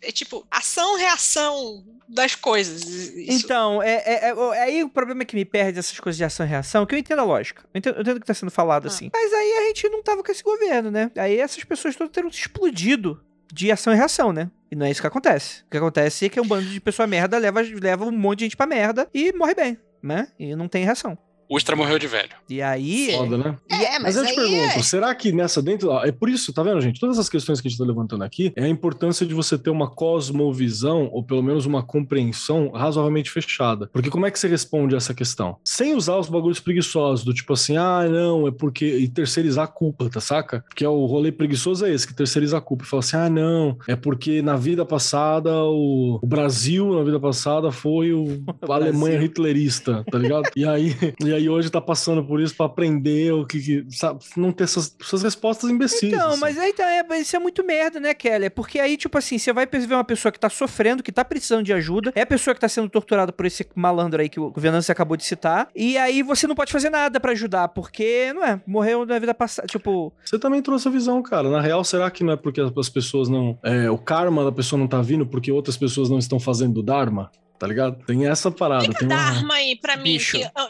é tipo ação, reação das coisas. Isso. Então, é, é, é- aí o problema é que me perde essas coisas de ação e reação, que eu entendo a lógica. Eu entendo, eu entendo o que tá sendo falado Ah. assim. Mas aí a gente não tava com esse governo, né? Aí essas pessoas todas teriam se explodido de ação e reação, né? E não é isso que acontece. O que acontece é que um bando de pessoa merda leva, leva um monte de gente pra merda e morre bem, né? E não tem reação. O Ustra morreu de velho. E aí. Foda, né? É, Mas mas, eu te pergunto, é- será que nessa dentro. ó, É por isso, tá vendo, gente? Todas as questões que a gente tá levantando aqui é a importância de você ter uma cosmovisão, ou pelo menos uma compreensão razoavelmente fechada. Porque como é que você responde essa questão? Sem usar os bagulhos preguiçosos, do tipo assim, ah, não, é porque. E terceirizar a culpa, tá saca? Porque é o rolê preguiçoso é esse, que terceiriza a culpa. E fala assim, ah, não, é porque na vida passada o, o Brasil, na vida passada, foi o, a Alemanha hitlerista, tá ligado? E aí, e aí hoje tá passando por isso pra aprender o que. que sabe? Não ter essas, essas respostas imbecis. Então, assim. mas aí tá, é, isso é muito merda, né, Kelly? Porque aí, tipo assim, você vai ver uma pessoa que tá sofrendo, que tá precisando de ajuda, é a pessoa que tá sendo torturada por esse malandro aí que o Venâncio acabou de citar, e aí você não pode fazer nada pra ajudar, porque, não é, morreu na vida passada, tipo, Você também trouxe a visão, cara. Na real, será que não é porque as pessoas não. é, o karma da pessoa não tá vindo porque outras pessoas não estão fazendo o Dharma? Tá ligado? Tem essa parada. Tem uma... Dharma aí pra mim,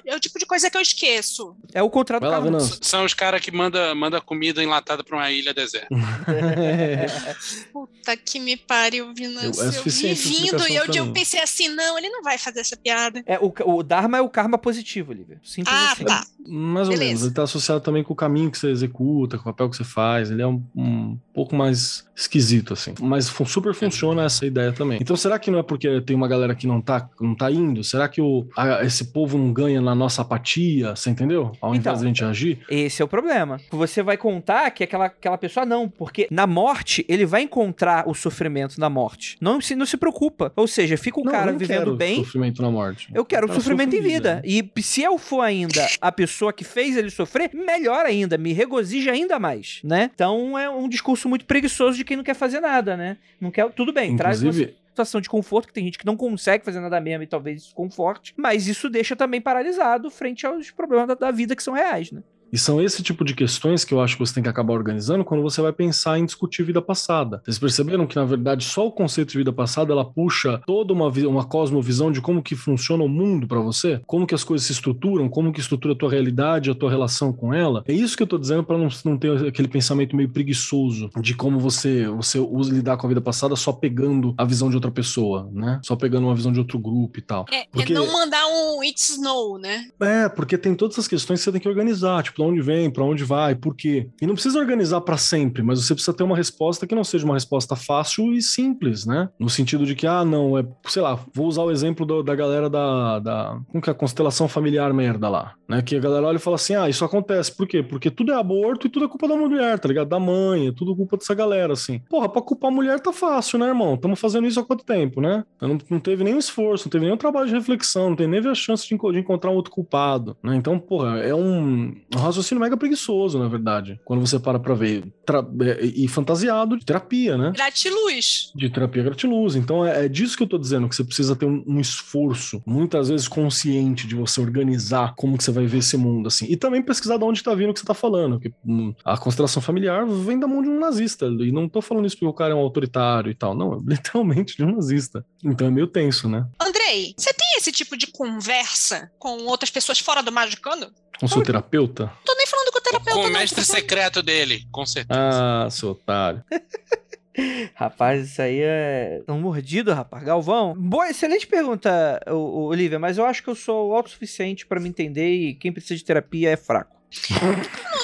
é, o tipo de coisa que eu esqueço. é o contrário do Vai lá. São os caras que manda, manda comida enlatada pra uma ilha deserta. Puta que me pariu, Vinâncio. Eu- é Eu, vi vindo e eu, eu pensei assim, não, ele não vai fazer essa piada. É, o, o Dharma é o karma positivo, Lívia. Simples Ah, assim. tá. Mais ou Beleza. menos. Ele tá associado também com o caminho que você executa, com o papel que você faz. Ele é um, um pouco mais esquisito, assim. Mas super funciona essa ideia também. Então, será que não é porque tem uma galera que não tá, não tá indo? Será que o, a- esse povo não ganha na nossa apatia? Você entendeu? Ao invés Então. da gente agir? Esse é o problema. Você vai contar que aquela, aquela pessoa não, porque na morte ele vai encontrar o sofrimento na morte. Não se, não se preocupa. Ou seja, fica o Não, eu cara não vivendo quero bem. sofrimento na morte. Eu quero quero sofrimento em vida. E se eu for ainda a pessoa que fez ele sofrer, melhor ainda, me regozija ainda mais, né? Então é um discurso muito preguiçoso de quem não quer fazer nada, né? Não quer, tudo bem, traz Inclusive, situação de conforto, que tem gente que não consegue fazer nada mesmo e talvez isso conforte, mas isso deixa também paralisado frente aos problemas da, da vida que são reais, né? E são esse tipo de questões que eu acho que você tem que acabar organizando quando você vai pensar em discutir vida passada. Vocês perceberam que, na verdade, só o conceito de vida passada ela puxa toda uma, uma cosmovisão de como que funciona o mundo pra você? Como que as coisas se estruturam? Como que estrutura a tua realidade, a tua relação com ela? É isso que eu tô dizendo pra não, não ter aquele pensamento meio preguiçoso de como você, você usa lidar com a vida passada só pegando a visão de outra pessoa, né? Só pegando uma visão de outro grupo e tal. É, é Porque- não mandar um It's Snow, né? É, porque tem todas essas questões que você tem que organizar, tipo, de onde vem, pra onde vai, por quê. E não precisa organizar pra sempre, mas você precisa ter uma resposta que não seja uma resposta fácil e simples, né? No sentido de que, ah, não, é, sei lá, vou usar o exemplo do- da galera da, da. Como que é a constelação familiar merda lá, né? Que a galera olha e fala assim: ah, isso acontece, por quê? Porque tudo é aborto e tudo é culpa da mulher, tá ligado? Da mãe, é tudo culpa dessa galera, assim. Porra, pra culpar a mulher tá fácil, né, irmão? Estamos fazendo isso há quanto tempo, né? Não, não teve nenhum esforço, não teve nenhum trabalho de reflexão, não tem nem a chance de, de encontrar um outro culpado, né? Então, porra, é um raciocínio mega preguiçoso, na verdade, quando você para pra ver. Tra- é, e fantasiado de terapia, né? Gratiluz. De terapia gratiluz. Então é, é disso que eu tô dizendo, que você precisa ter um, um esforço, muitas vezes consciente, de você organizar como que você vai ver esse mundo, assim. E também pesquisar de onde tá vindo o que você tá falando. Porque hum, a constelação familiar vem da mão de um nazista. E não tô falando isso porque o cara é um autoritário e tal. Não, é literalmente de um nazista. Então é meio tenso, né? Andrei, você tem esse tipo de conversa com outras pessoas fora do Magicando? Com seu terapeuta? Tô nem falando com o terapeuta. Com o não, mestre falando- secreto dele, com certeza. Ah, seu otário. Rapaz, isso aí é tão mordido, rapaz. Galvão. Boa, excelente pergunta, Olivia, mas eu acho que eu sou autossuficiente pra me entender e quem precisa de terapia é fraco.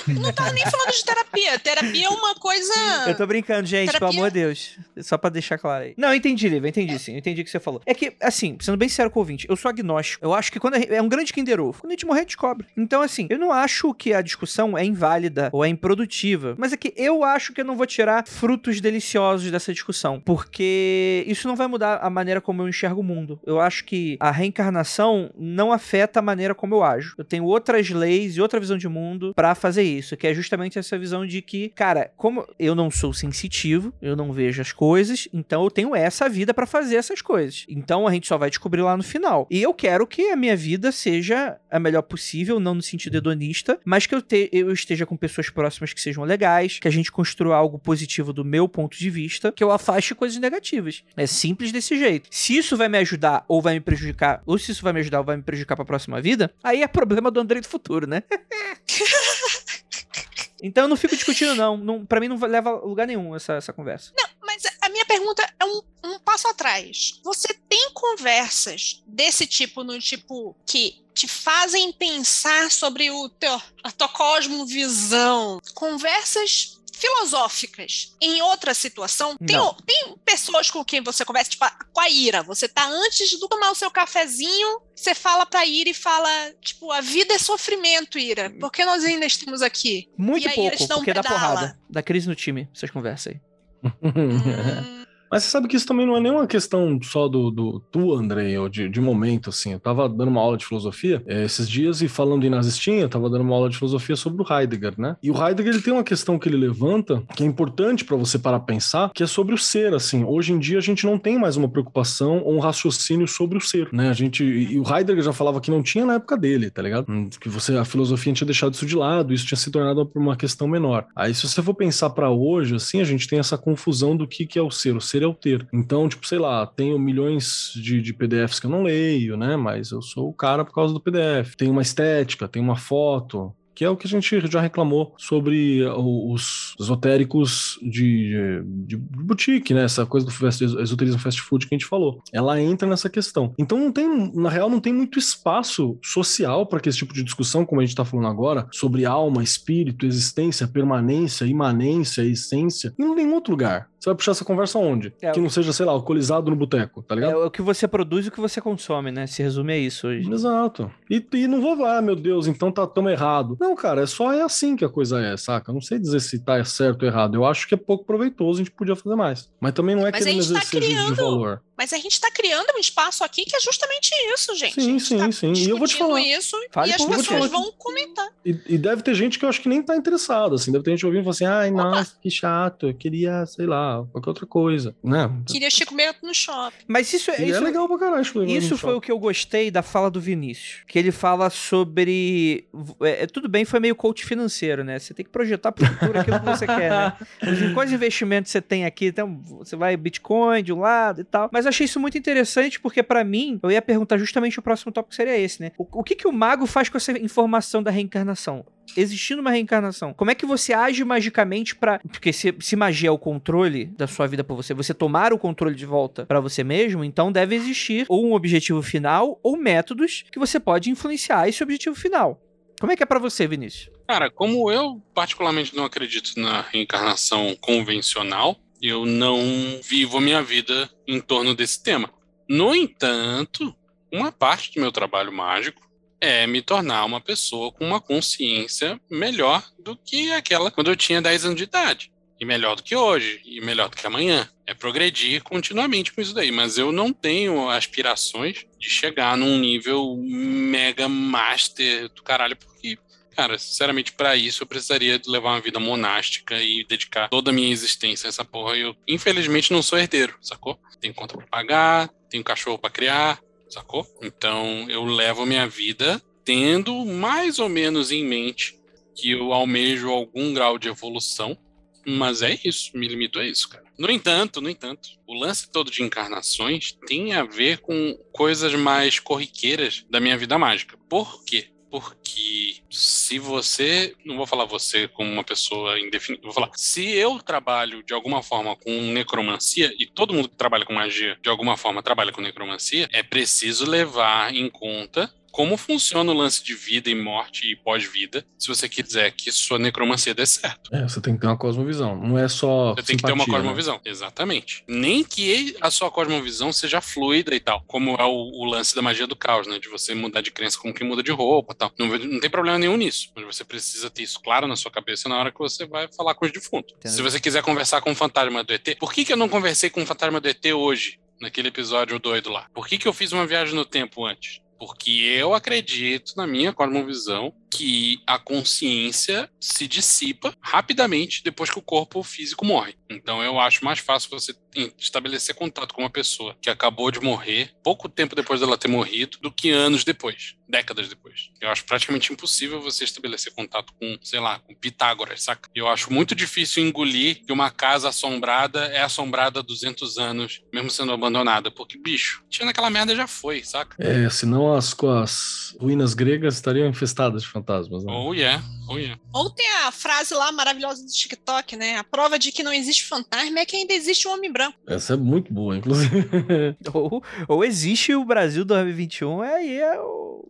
Não tava nem falando de terapia. Terapia é uma coisa. Eu tô brincando, gente, pelo terapia- amor de Deus. Só pra deixar claro aí. Não, entendi, eu entendi sim. Entendi o que você falou. É que, assim, sendo bem sério com o ouvinte, eu sou agnóstico. Eu acho que quando gente- é um grande Kinder Ovo. Quando a gente morrer, descobre. Então, assim, eu não acho que a discussão é inválida ou é improdutiva. Mas é que eu acho que eu não vou tirar frutos deliciosos dessa discussão. Porque isso não vai mudar a maneira como eu enxergo o mundo. Eu acho que a reencarnação não afeta a maneira como eu ajo. Eu tenho outras leis e outra visão de mundo mundo pra fazer isso, que é justamente essa visão de que, cara, como eu não sou sensitivo, eu não vejo as coisas, então eu tenho essa vida pra fazer essas coisas. Então a gente só vai descobrir lá no final. E eu quero que a minha vida seja a melhor possível, não no sentido hedonista, mas que eu, te- eu esteja com pessoas próximas que sejam legais, que a gente construa algo positivo do meu ponto de vista, que eu afaste coisas negativas. É simples desse jeito. Se isso vai me ajudar ou vai me prejudicar, ou se isso vai me ajudar ou vai me prejudicar pra próxima vida, aí é problema do Andrei do futuro, né? então eu não fico discutindo, não. não para mim não leva a lugar nenhum essa, essa conversa. Mas a minha pergunta é um, um passo atrás. Você tem conversas desse tipo, no tipo, que te fazem pensar sobre o teu, a tua cosmovisão? Conversas filosóficas em outra situação? Tem, tem pessoas com quem você conversa, tipo, com a Ira. Você tá antes de tomar o seu cafezinho, você fala pra Ira e fala, tipo, a vida é sofrimento, Ira. Por que nós ainda estamos aqui? Muito E aí pouco, porque dá pedala. porrada. Dá crise no time, essas conversas aí. Hum, Mas você sabe que isso também não é nenhuma questão só do, do tu, Andrei, ou de, de momento, assim. Eu tava dando uma aula de filosofia eh, esses dias e falando em nazistinha, eu tava dando uma aula de filosofia sobre o Heidegger, né? E o Heidegger, ele tem uma questão que ele levanta, que é importante pra você parar pra pensar, que é sobre o ser, assim. Hoje em dia a gente não tem mais uma preocupação ou um raciocínio sobre o ser, né? A gente... E o Heidegger já falava que não tinha na época dele, tá ligado? Hum, Que você, a filosofia tinha deixado isso de lado, isso tinha se tornado uma questão menor. Aí se você for pensar pra hoje, assim, a gente tem essa confusão do que, que é o ser. O ser é o ter. Então, tipo, sei lá, tenho milhões de, de PDFs que eu não leio, né? Mas eu sou o cara por causa do PDF. Tem uma estética, tem uma foto. Que é o que a gente já reclamou sobre os esotéricos de, de, de boutique, né? Essa coisa do fast- esoterismo fast food que a gente falou. Ela entra nessa questão. Então não tem, na real, não tem muito espaço social para que esse tipo de discussão, como a gente tá falando agora, sobre alma, espírito, existência, permanência, imanência, essência, em nenhum outro lugar. Você vai puxar essa conversa onde? É, que não seja, sei lá, alcoolizado no boteco, tá É ligado? o que você produz e o que você consome, né? Se resume a isso hoje. Exato. E, e não vou falar, ah, meu Deus, então tá tão errado. Não, cara, é só é assim que a coisa é, saca? Eu não sei dizer se tá certo ou errado. Eu acho que é pouco proveitoso, a gente podia fazer mais. Mas também não é Mas a querendo gente tá exercer juízo de criando- valor. Mas a gente está criando um espaço aqui que é justamente isso, gente. Sim, a gente sim, tá sim. E eu vou te falar. isso Fale e as pessoas vão comentar. E, e deve ter gente que eu acho que nem tá interessada, assim. Deve ter gente ouvindo e falando assim, ai, Opa. nossa, que chato, eu queria, sei lá, qualquer outra coisa, né? Queria Chico Bento no shopping. Mas isso, E isso é legal pra caralho. Chico Isso foi o que eu gostei da fala do Vinícius. Que ele fala sobre. é, é, tudo bem, foi meio coach financeiro, né? Você tem que projetar pro futuro aquilo que você quer, né? Quais investimentos você tem aqui? Então, você vai Bitcoin de um lado e tal. Mas achei isso muito interessante porque, pra mim, eu ia perguntar justamente o próximo tópico seria esse, né? O, o que, que o mago faz com essa informação da reencarnação? Existindo uma reencarnação, como é que você age magicamente pra. Porque se, se magia é o controle da sua vida por você, você tomar o controle de volta pra você mesmo, então deve existir ou um objetivo final ou métodos que você pode influenciar esse objetivo final. Como é que é pra você, Vinícius? Cara, como eu particularmente não acredito na reencarnação convencional, eu não vivo a minha vida em torno desse tema. No entanto, uma parte do meu trabalho mágico é me tornar uma pessoa com uma consciência melhor do que aquela quando eu tinha 10 anos de idade. E melhor do que hoje, e melhor do que amanhã. É progredir continuamente com isso daí. Mas eu não tenho aspirações de chegar num nível mega master do caralho, porque Cara, sinceramente, pra isso eu precisaria levar uma vida monástica e dedicar toda a minha existência a essa porra. Eu, infelizmente, não sou herdeiro, sacou? Tenho conta pra pagar, tenho cachorro pra criar, sacou? Então eu levo a minha vida tendo mais ou menos em mente que eu almejo algum grau de evolução. Mas é isso, me limito a isso, cara. No entanto, no entanto, o lance todo de encarnações tem a ver com coisas mais corriqueiras da minha vida mágica. Por quê? Porque se você, não vou falar você como uma pessoa indefinida, vou falar, se eu trabalho de alguma forma com necromancia, e todo mundo que trabalha com magia de alguma forma trabalha com necromancia, é preciso levar em conta como funciona o lance de vida e morte e pós-vida, se você quiser que sua necromancia dê certo. É, você tem que ter uma cosmovisão. Não é só. Você tem que ter uma simpatia, né? cosmovisão. Exatamente. Nem que a sua cosmovisão seja fluida e tal. Como é o, o lance da magia do caos, né? De você mudar de crença como que muda de roupa e tal. Não, não tem problema nenhum nisso. Mas você precisa ter isso claro na sua cabeça na hora que você vai falar com os defuntos. Entendo. Se você quiser conversar com o fantasma do ET, por que, que eu não conversei com o fantasma do ET hoje? Naquele episódio doido lá. Por que, que eu fiz uma viagem no tempo antes? Porque eu acredito na minha cosmovisão que a consciência se dissipa rapidamente depois que o corpo físico morre. Então eu acho mais fácil você estabelecer contato com uma pessoa que acabou de morrer pouco tempo depois dela ter morrido do que anos depois, décadas depois. Eu acho praticamente impossível você estabelecer contato com, sei lá, com Pitágoras, saca? Eu acho muito difícil engolir que uma casa assombrada é assombrada há 200 anos, mesmo sendo abandonada, porque bicho, tinha naquela merda já foi, saca? É, senão as, as ruínas gregas estariam infestadas de fantasmas, né? Oh yeah, oh yeah. Ou tem a frase lá maravilhosa do TikTok, né? A prova de que não existe fantasma é que ainda existe um homem branco. Essa é muito boa, inclusive. Ou, ou existe o Brasil 2021, é aí é,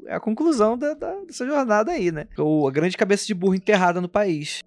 é a conclusão da, da- dessa jornada aí, né? Ou a grande cabeça de burro enterrada no país.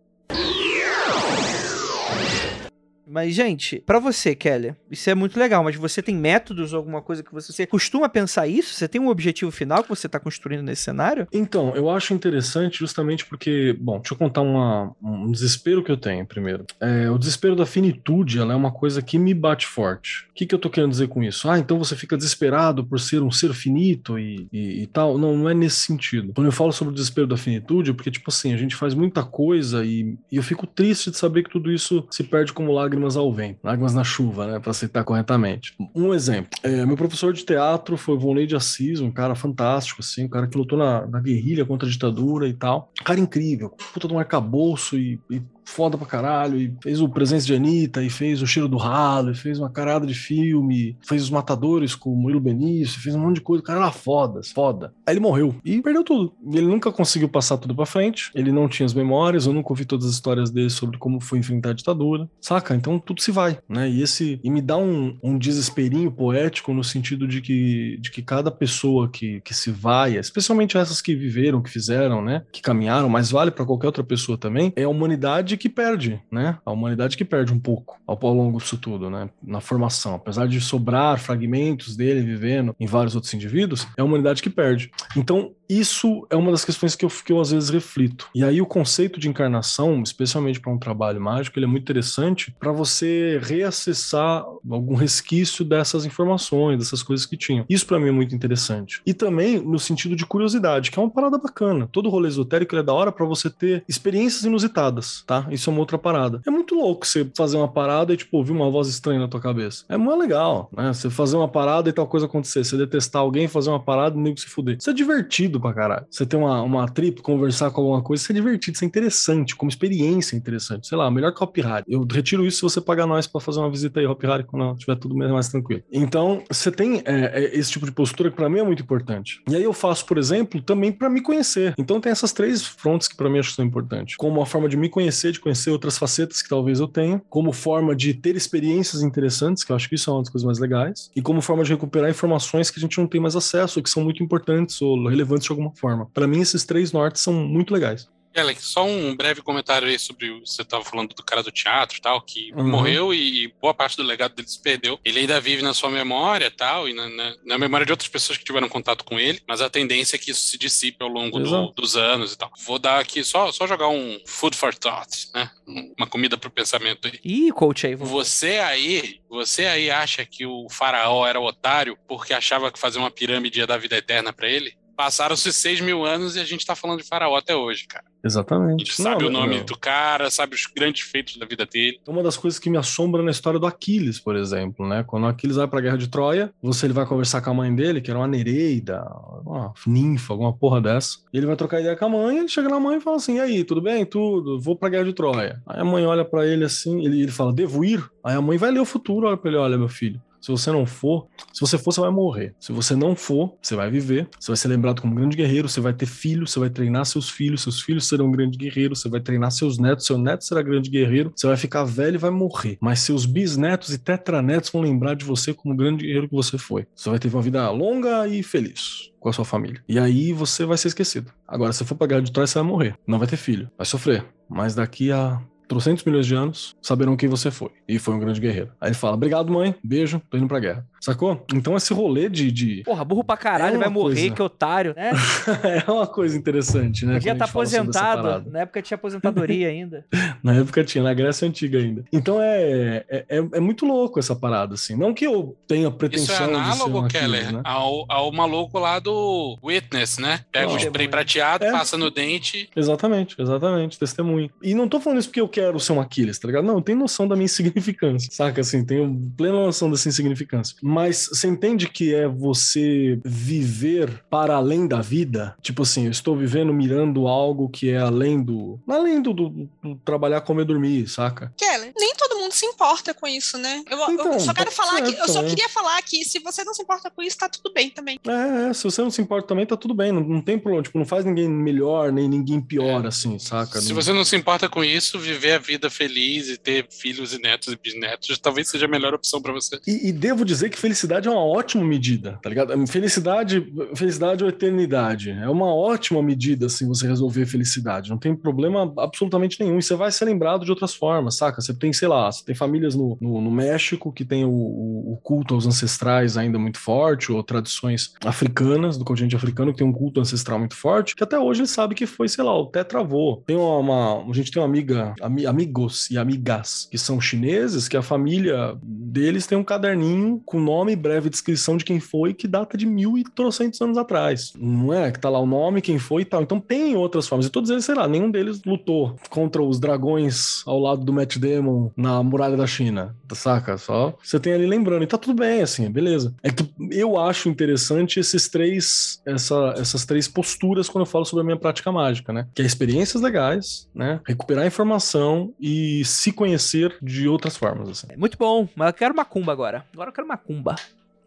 Mas, gente, pra você, Kelly, isso é muito legal, mas você tem métodos ou alguma coisa que você, você costuma pensar isso? Você tem um objetivo final que você tá construindo nesse cenário? Então, eu acho interessante justamente porque, bom, deixa eu contar uma- um desespero que eu tenho primeiro. É, o desespero da finitude, ela é uma coisa que me bate forte. O que, que eu tô querendo dizer com isso? Ah, então você fica desesperado por ser um ser finito e, e- e tal. Não, não é nesse sentido. Quando eu falo sobre o desespero da finitude, é porque, tipo assim, a gente faz muita coisa e, e eu fico triste de saber que tudo isso se perde como lágrimas ao vento, lágrimas na chuva, né, pra citar corretamente. Um exemplo, é, meu professor de teatro foi o Volney de Assis, um cara fantástico, assim, um cara que lutou na, na guerrilha contra a ditadura e tal. Um cara incrível, puta de um arcabouço e, e foda pra caralho, e fez o Presença de Anitta, e fez o Cheiro do Ralo, e fez uma carada de filme, fez os Matadores com o Murilo Benício, fez um monte de coisa, o cara era foda, foda. Aí ele morreu e perdeu tudo. Ele nunca conseguiu passar tudo pra frente, ele não tinha as memórias, eu nunca ouvi todas as histórias dele sobre como foi enfrentar a ditadura, saca? Então tudo se vai, né? E esse, e me dá um, um desesperinho poético no sentido de que, de que cada pessoa que, que se vai, especialmente essas que viveram, que fizeram, né? Que caminharam, mas vale pra qualquer outra pessoa também, é a humanidade que perde, né? A humanidade que perde um pouco ao, ao longo disso tudo, né? Na formação. Apesar de sobrar fragmentos dele vivendo em vários outros indivíduos, é a humanidade que perde. Então, isso é uma das questões que eu, que eu às vezes reflito. E aí o conceito de encarnação, especialmente para um trabalho mágico, ele é muito interessante para você reacessar algum resquício dessas informações, dessas coisas que tinham. Isso para mim é muito interessante. E também no sentido de curiosidade, que é uma parada bacana. Todo rolê esotérico é da hora para você ter experiências inusitadas, tá? Isso é uma outra parada. É muito louco você fazer uma parada e tipo ouvir uma voz estranha na tua cabeça. É muito legal, né? Você fazer uma parada e tal coisa acontecer, você detestar alguém, fazer uma parada e nego se fuder. Isso é divertido pra caralho. Você ter uma, uma trip, conversar com alguma coisa, isso é divertido, isso é interessante, como experiência é interessante. Sei lá, melhor que Hop Hari. Eu retiro isso se você pagar nós pra fazer uma visita aí, Hop Hari, quando tiver tudo mais, tranquilo. Então, você tem é, é, esse tipo de postura que pra mim é muito importante. E aí eu faço, por exemplo, também pra me conhecer. Então tem essas três frontes que pra mim acho que são importantes. Como uma forma de me conhecer, de conhecer outras facetas que talvez eu tenha, como forma de ter experiências interessantes, que eu acho que isso é uma das coisas mais legais, e como forma de recuperar informações que a gente não tem mais acesso, ou que são muito importantes ou relevantes de alguma forma. Pra mim, esses três nortes são muito legais. Alex, só um breve comentário aí sobre o você estava falando do cara do teatro e tal, que Uhum. morreu e boa parte do legado dele se perdeu. Ele ainda vive na sua memória e tal, e na, na- na memória de outras pessoas que tiveram contato com ele, mas a tendência é que isso se dissipe ao longo do- dos anos e tal. Vou dar aqui só, só jogar um food for thought, né? Uma comida pro pensamento aí. Ih, coach aí. Você aí, você aí acha que o faraó era otário porque achava que fazer uma pirâmide ia dar vida eterna pra ele? Passaram-se seis mil anos e a gente tá falando de faraó até hoje, cara. A Exatamente. gente sabe Não, o nome não. do cara, sabe os grandes feitos da vida dele. Uma das coisas que me assombra na história do Aquiles, por exemplo, né? Quando o Aquiles vai pra Guerra de Troia, você ele vai conversar com a mãe dele, que era uma nereida, uma ninfa, alguma porra dessa. E ele vai trocar ideia com a mãe, ele chega na mãe e fala assim: "E aí, tudo bem? Tudo? Vou pra Guerra de Troia". Aí a mãe olha pra ele assim, ele, ele fala: "Devo ir?". Aí a mãe vai ler o futuro, olha pra ele: "Olha, meu filho, se você não for, se você for, você vai morrer. Se você não for, você vai viver. Você vai ser lembrado como um grande guerreiro. Você vai ter filho. Você vai treinar seus filhos. Seus filhos serão grandes guerreiros. Você vai treinar seus netos. Seu neto será grande guerreiro. Você vai ficar velho e vai morrer. Mas seus bisnetos e tetranetos vão lembrar de você como o grande guerreiro que você foi. Você vai ter uma vida longa e feliz com a sua família. E aí você vai ser esquecido. Agora, se for pra Guerra de Troia, você vai morrer. Não vai ter filho. Vai sofrer. Mas daqui a trocentos milhões de anos, saberão quem você foi. E foi um grande guerreiro. Aí ele fala: Obrigado, mãe. Beijo, tô indo pra guerra. Sacou? Então esse rolê de. de... Porra, burro pra caralho, É uma vai morrer, coisa. que otário, né? é uma coisa interessante, né? Podia estar essa aposentado. Na época tinha aposentadoria ainda. Na época tinha, na Grécia Antiga ainda. Então é, é, é, é muito louco essa parada, assim. Não que eu tenha Isso pretensão é de ser análogo, um Keller, né? ao, ao maluco lá do Witness, né? Pega o Oh. spray prateado, É. passa no dente. Exatamente, exatamente, testemunho. E não tô falando isso porque eu quero ser um Aquiles, tá ligado? Não, eu tenho noção da minha insignificância, saca? Assim, tenho plena noção dessa insignificância. Mas você entende que é você viver para além da vida? Tipo assim, eu estou vivendo mirando algo que é além do. Além do, do- do trabalhar, comer, dormir, saca? Keller, nem todo mundo se importa com isso, né? Eu, eu Então, só quero tá falar que. Eu só certo, é. queria falar que se você não se importa com isso, tá tudo bem também. É, é, se você não se importa também, tá tudo bem. Não, não tem problema. Tipo, não faz ninguém melhor, nem ninguém pior, assim, saca? Se Não- você não se importa com isso, viver a vida feliz e ter filhos e netos e bisnetos talvez seja a melhor opção pra você. E, e devo dizer que felicidade é uma ótima medida, tá ligado? Felicidade, felicidade ou eternidade é uma ótima medida assim você resolver felicidade. Não tem problema absolutamente nenhum. E você vai ser lembrado de outras formas, saca? Você tem, sei lá, tem famílias no, no, no México que tem o, o- o culto aos ancestrais ainda muito forte, ou tradições africanas, do continente africano, que tem um culto ancestral muito forte, que até hoje ele sabe que foi, sei lá, o tetravô. Tem uma, uma- a gente tem uma amiga, ami- amigos e amigas que são chineses, que a família deles tem um caderninho com nome e breve descrição de quem foi, que data de mil e trocentos anos atrás. Não é? Que tá lá o nome, quem foi e tal. Então tem outras formas. E todos eles, sei lá, nenhum deles lutou contra os dragões ao lado do Matt Damon na muralha da China, saca? Só você tem ali lembrando. E tá tudo bem, assim, beleza. É que eu acho interessante esses três, essa- essas três posturas quando eu falo sobre a minha prática mágica, né? Que é experiências legais, né? Recuperar informação e se conhecer de outras formas, assim. É muito bom, mas eu quero macumba agora. Agora eu quero macumba.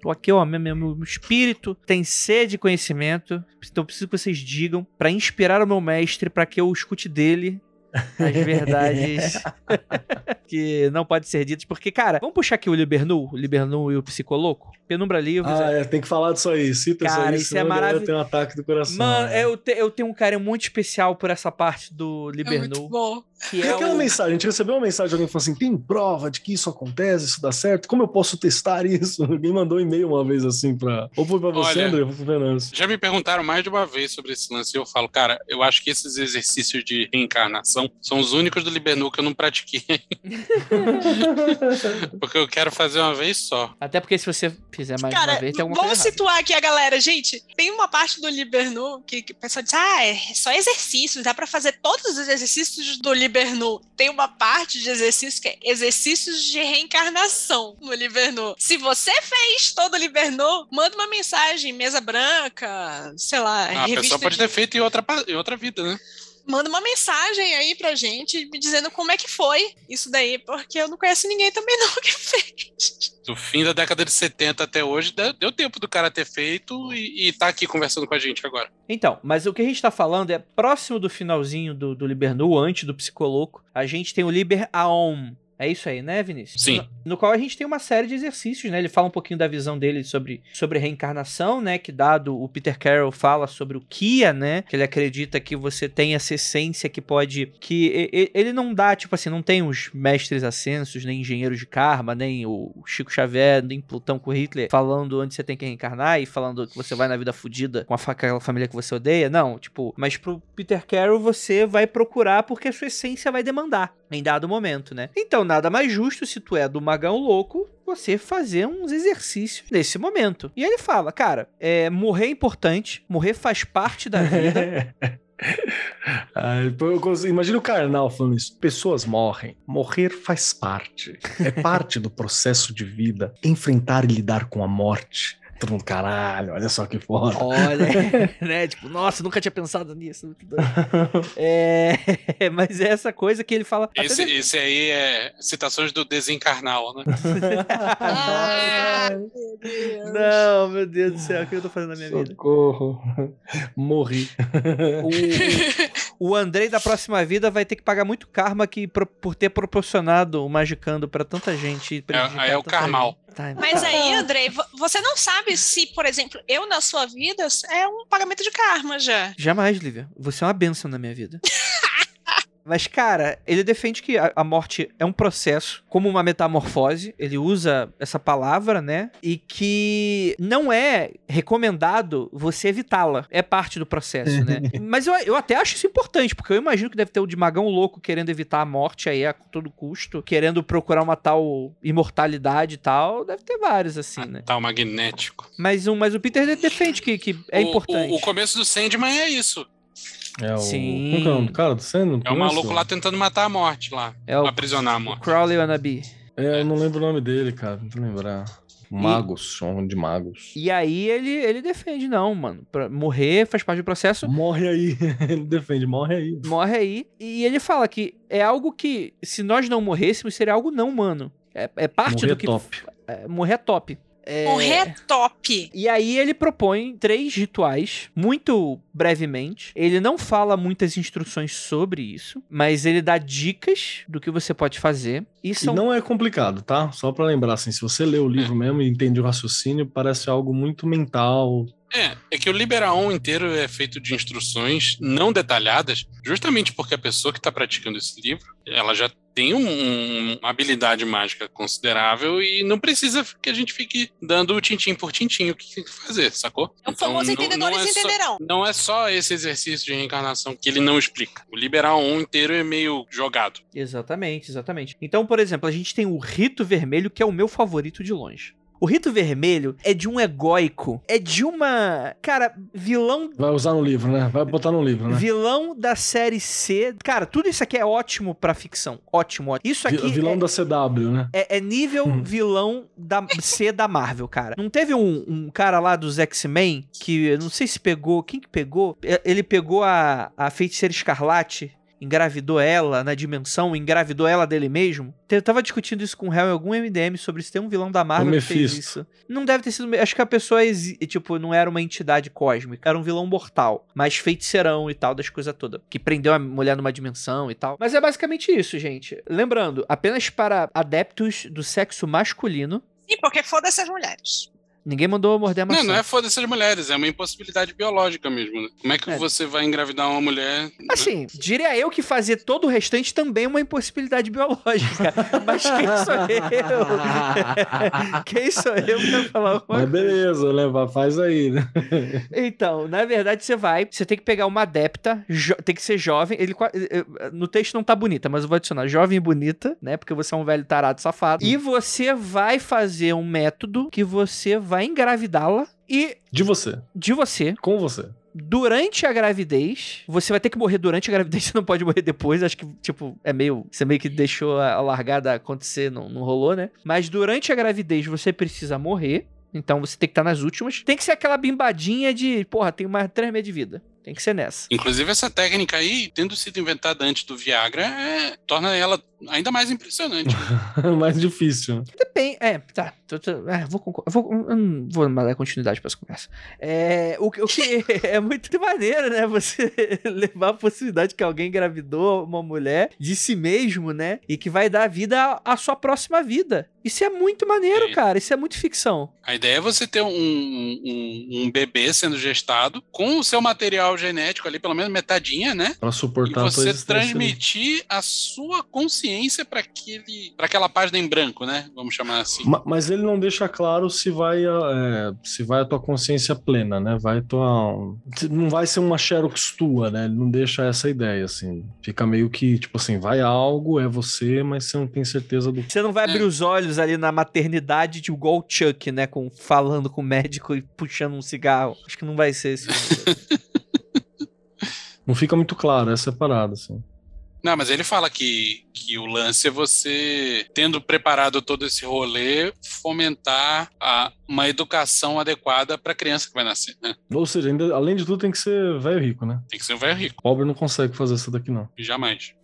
Tô aqui, ó, meu, meu, meu espírito tem sede de conhecimento, então preciso que vocês digam pra inspirar o meu mestre pra que eu escute dele as verdades que não podem ser ditas. Porque, cara, vamos puxar aqui o Libernu, o Libernu e o Psicoloco? Penumbra Livros. Ah, é, tem que falar disso aí. Cita Cara, isso isso aí, é senão a galera marav- tem um ataque do coração. Mano, né? eu, te- eu tenho um carinho muito especial por essa parte do É muito Libernu, bom. que E é aquela o... mensagem, a gente recebeu uma mensagem de alguém que falou assim: tem prova de que isso acontece, isso dá certo? Como eu posso testar isso? Alguém mandou um e-mail uma vez assim pra. Ou foi pra você, Olha, André, ou foi pro Venâncio. Já me perguntaram mais de uma vez sobre esse lance e eu falo, cara, eu acho que esses exercícios de reencarnação são os únicos do Libernu que eu não pratiquei. Porque eu quero fazer uma vez só. Até porque se você fizer mais Cara, uma vez, tem alguma vamos coisa errada. situar aqui a galera. Gente, tem uma parte do Libernu que, que o pessoal diz, ah, é só exercícios, dá pra fazer todos os exercícios do Libernu. Tem uma parte de exercício que é exercícios de reencarnação no Libernu. Se você fez todo o Libernu, manda uma mensagem, mesa branca, sei lá, Ah, a pessoa pode de- ter feito em outra, em outra vida, né? Manda uma mensagem aí pra gente me dizendo como é que foi isso daí, porque eu não conheço ninguém também não que fez. Do fim da década de 70 até hoje, deu, tempo do cara ter feito e, e tá aqui conversando com a gente agora. Então, mas o que a gente tá falando é próximo do finalzinho do, do Libernu, antes do Psicoloco, a gente tem o Liber Aom. É isso aí, né, Vinícius? Sim. No, no qual a gente tem uma série de exercícios, né? Ele fala um pouquinho da visão dele sobre, sobre reencarnação, né? Que dado o Peter Carroll fala sobre o Kia, né? Que ele acredita que você tem essa essência que pode. Que e- ele não dá, tipo assim, não tem os mestres ascensos, nem engenheiros de karma, nem o Chico Xavier, nem Plutão com Hitler falando onde você tem que reencarnar e falando que você vai na vida fudida com a aquela família que você odeia. Não, tipo, mas pro Peter Carroll você vai procurar porque a sua essência vai demandar em dado momento, né? Então, nada mais justo se tu é do magão louco, você fazer uns exercícios nesse momento. E ele fala, cara, é, morrer é importante, morrer faz parte da vida. Imagina o Karnal falando isso. Pessoas morrem. Morrer faz parte. É parte do processo de vida. Enfrentar e lidar com a morte. Todo mundo, caralho, olha só que foda. Olha, né? Tipo, nossa, nunca tinha pensado nisso. muito doido. É, mas é essa coisa que ele fala. Esse, de- esse aí é citações do desencarnal, né? Ah, meu. Não, meu Deus do céu, o que eu tô fazendo na minha vida? Socorro. Morri. O, o Andrei da próxima vida vai ter que pagar muito karma que, pro- por ter proporcionado o Magicando pra tanta gente. É, é o Karmal. Tá, Mas aí, Andrei, vo- você não sabe se, por exemplo, eu na sua vida é um pagamento de karma já. Jamais, Lívia. Você é uma bênção na minha vida. Mas, cara, ele defende que a, a morte é um processo, como uma metamorfose. Ele usa essa palavra, né? E que não é recomendado você evitá-la. É parte do processo, né? Mas eu, eu até acho isso importante, porque eu imagino que deve ter o de magão louco querendo evitar a morte aí a todo custo, querendo procurar uma tal imortalidade e tal. Deve ter vários, assim, né? O magnético. Mas, um, mas o Peter defende que, que é O- importante. O, o começo do Sandman é isso. É o. Sim. Como que é o nome do cara? Do Sandman? É o maluco lá tentando matar a morte lá. É o Aprisionar a morte. Crowley Wannabe. É, eu não lembro o nome dele, cara. Não tô lembrar. Magos, chamam de magos. E aí ele, ele defende, não, mano. Pra morrer faz parte do processo. Morre aí. Ele defende, morre aí. Morre aí. E ele fala que é algo que, se nós não morrêssemos, seria algo não humano. É, é parte Morrer do que. top. é, morrer é top. É, Morrer é top. E aí ele propõe três rituais, muito brevemente. Ele não fala muitas instruções sobre isso, mas ele dá dicas do que você pode fazer. E E são não é complicado, tá? Só pra lembrar, assim, se você lê o livro mesmo e entende o raciocínio, parece algo muito mental. É, é que o Liberaon inteiro é feito de instruções não detalhadas, justamente porque a pessoa que está praticando esse livro, ela já tem um- um- uma habilidade mágica considerável e não precisa que a gente fique dando o tintim por tintim o que tem que fazer, sacou? O famoso Então, não- não entendedores é só- entenderão. Não é só esse exercício de reencarnação que ele não explica. O Liberaon inteiro é meio jogado. Exatamente, exatamente. Então, por exemplo, a gente tem o Rito Vermelho, que é o meu favorito de longe. O Rito Vermelho é de um egóico, é de uma. Cara, vilão. Vai usar no livro, né? Vai botar no livro, né? Vilão da série C. Cara, tudo isso aqui é ótimo pra ficção. Ótimo, ótimo. Isso aqui vilão é, da CW, né? é- é nível Hum. vilão da C da Marvel, cara. Não teve um, um cara lá dos X-Men que não sei se pegou. Quem que pegou? E- Ele pegou a, a feiticeira escarlate. Engravidou ela na dimensão, engravidou ela dele mesmo. Eu tava discutindo isso com o Hell em algum MDM sobre se tem um vilão da Marvel que fez isso. Não deve ter sido. Acho que a pessoa, exi- tipo, não era uma entidade cósmica, era um vilão mortal, mas feiticeirão e tal, das coisas todas. Que prendeu a mulher numa dimensão e tal. Mas é basicamente isso, gente. Lembrando, apenas para adeptos do sexo masculino. Sim, porque foda-se as mulheres. Ninguém mandou morder a maçã. Não, não é foda-se as mulheres, é uma impossibilidade biológica mesmo. né? Como é que É. você vai engravidar uma mulher? né? Assim, diria eu que fazer todo o restante também é uma impossibilidade biológica. Mas quem sou eu? quem sou eu pra falar alguma Mas beleza, leva, faz aí, né? Então, na verdade, você vai, você tem que pegar uma adepta, tem que ser jovem. Ele eh, eh, no texto não tá bonita, mas eu vou adicionar jovem e bonita, né? Porque você é um velho tarado safado. E você vai fazer um método que você vai engravidá-la e De você, de você. com você. Durante a gravidez, você vai ter que morrer durante a gravidez, você não pode morrer depois. Acho que, tipo, é meio. Você meio que deixou a largada acontecer, não, não rolou, né? Mas durante a gravidez você precisa morrer. Então você tem que estar nas últimas. Tem que ser aquela bimbadinha de, porra, tem mais três meses de vida. Tem que ser nessa. Inclusive, essa técnica aí, tendo sido inventada antes do Viagra, é- torna ela ainda mais impressionante. Mais difícil. Depende. É, tá. tô- tô- é, vou, concor- vou, eu vou dar continuidade pra essa conversa. É, o, que- o que é muito maneiro, né? Você levar a possibilidade que alguém engravidou uma mulher de si mesmo, né? E que vai dar vida à, à sua próxima vida. Isso é muito maneiro, É. cara. Isso é muito ficção. A ideia é você ter um, um, um bebê sendo gestado com o seu material genético ali, pelo menos metadinha, né? Pra E suportar a tua você transmitir a sua consciência para aquele, para aquela página em branco, né? Vamos chamar assim. Ma- Mas ele não deixa claro se vai, a- é, se vai a tua consciência plena, né? Vai tua. Não vai ser uma Xerox tua, né? Ele não deixa essa ideia, assim. Fica meio que, tipo assim, vai algo, é você, mas você não tem certeza do Você não vai É. abrir os olhos ali na maternidade de igual Chuck, né? Com, falando com o médico e puxando um cigarro. Acho que não vai ser esse. Não fica muito claro, essa é a parada, assim. Não, mas ele fala que, que o lance é você, tendo preparado todo esse rolê, fomentar a, uma educação adequada para a criança que vai nascer, né? Ou seja, ainda, além de tudo, tem que ser velho rico, né? Tem que ser um velho rico, Pobre não consegue fazer isso daqui, não. jamais.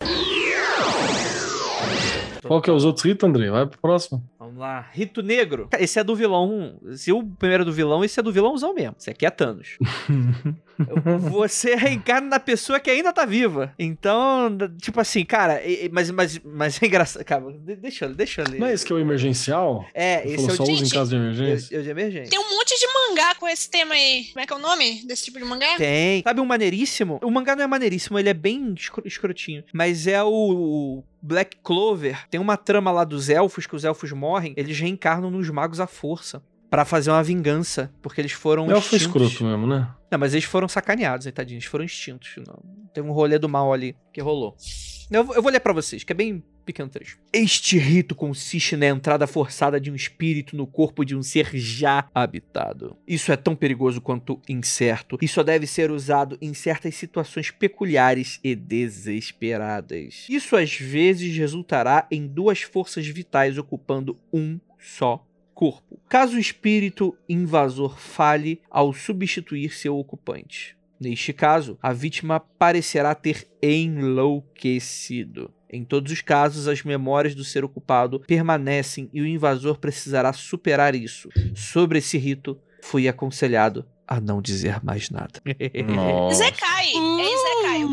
Qual que é os outros ritos, André? Vai pro próximo. Vamos lá. Rito Negro. Esse é do vilão. Se o primeiro é do vilão, esse é do vilãozão mesmo. Esse aqui é Thanos. Você reencarna na pessoa que ainda tá viva. Então, tipo assim, cara, mas, mas, mas é engraçado. Cara, de- deixa, eu- deixa eu ler. Não é esse que é o emergencial? É, Você esse falou é o só de, usa em caso de eu, emergência? eu de emergência. Tem um monte de mangá com esse tema aí. Como é que é o nome desse tipo de mangá? Tem. Sabe um maneiríssimo? O mangá não é maneiríssimo, ele é bem escro- escrotinho. Mas é o Black Clover. Tem uma trama lá dos elfos, que os elfos morrem, eles reencarnam nos magos à força. Pra fazer uma vingança, porque eles foram É o foi extintos. escroto mesmo, né? Não, mas eles foram sacaneados, hein, tadinhos. Eles foram extintos. Não. Tem um rolê do mal ali que rolou. Eu, vou- eu vou ler pra vocês, que é bem pequeno trecho. Este rito consiste na entrada forçada de um espírito no corpo de um ser já habitado. Isso é tão perigoso quanto incerto e só deve ser usado em certas situações peculiares e desesperadas. Isso às vezes resultará em duas forças vitais ocupando um só corpo. Caso o espírito invasor falhe ao substituir seu ocupante. Neste caso, a vítima parecerá ter enlouquecido. Em todos os casos, as memórias do ser ocupado permanecem e o invasor precisará superar isso. Sobre esse rito, fui aconselhado a não dizer mais nada. Nossa. Isekai. É Isekai.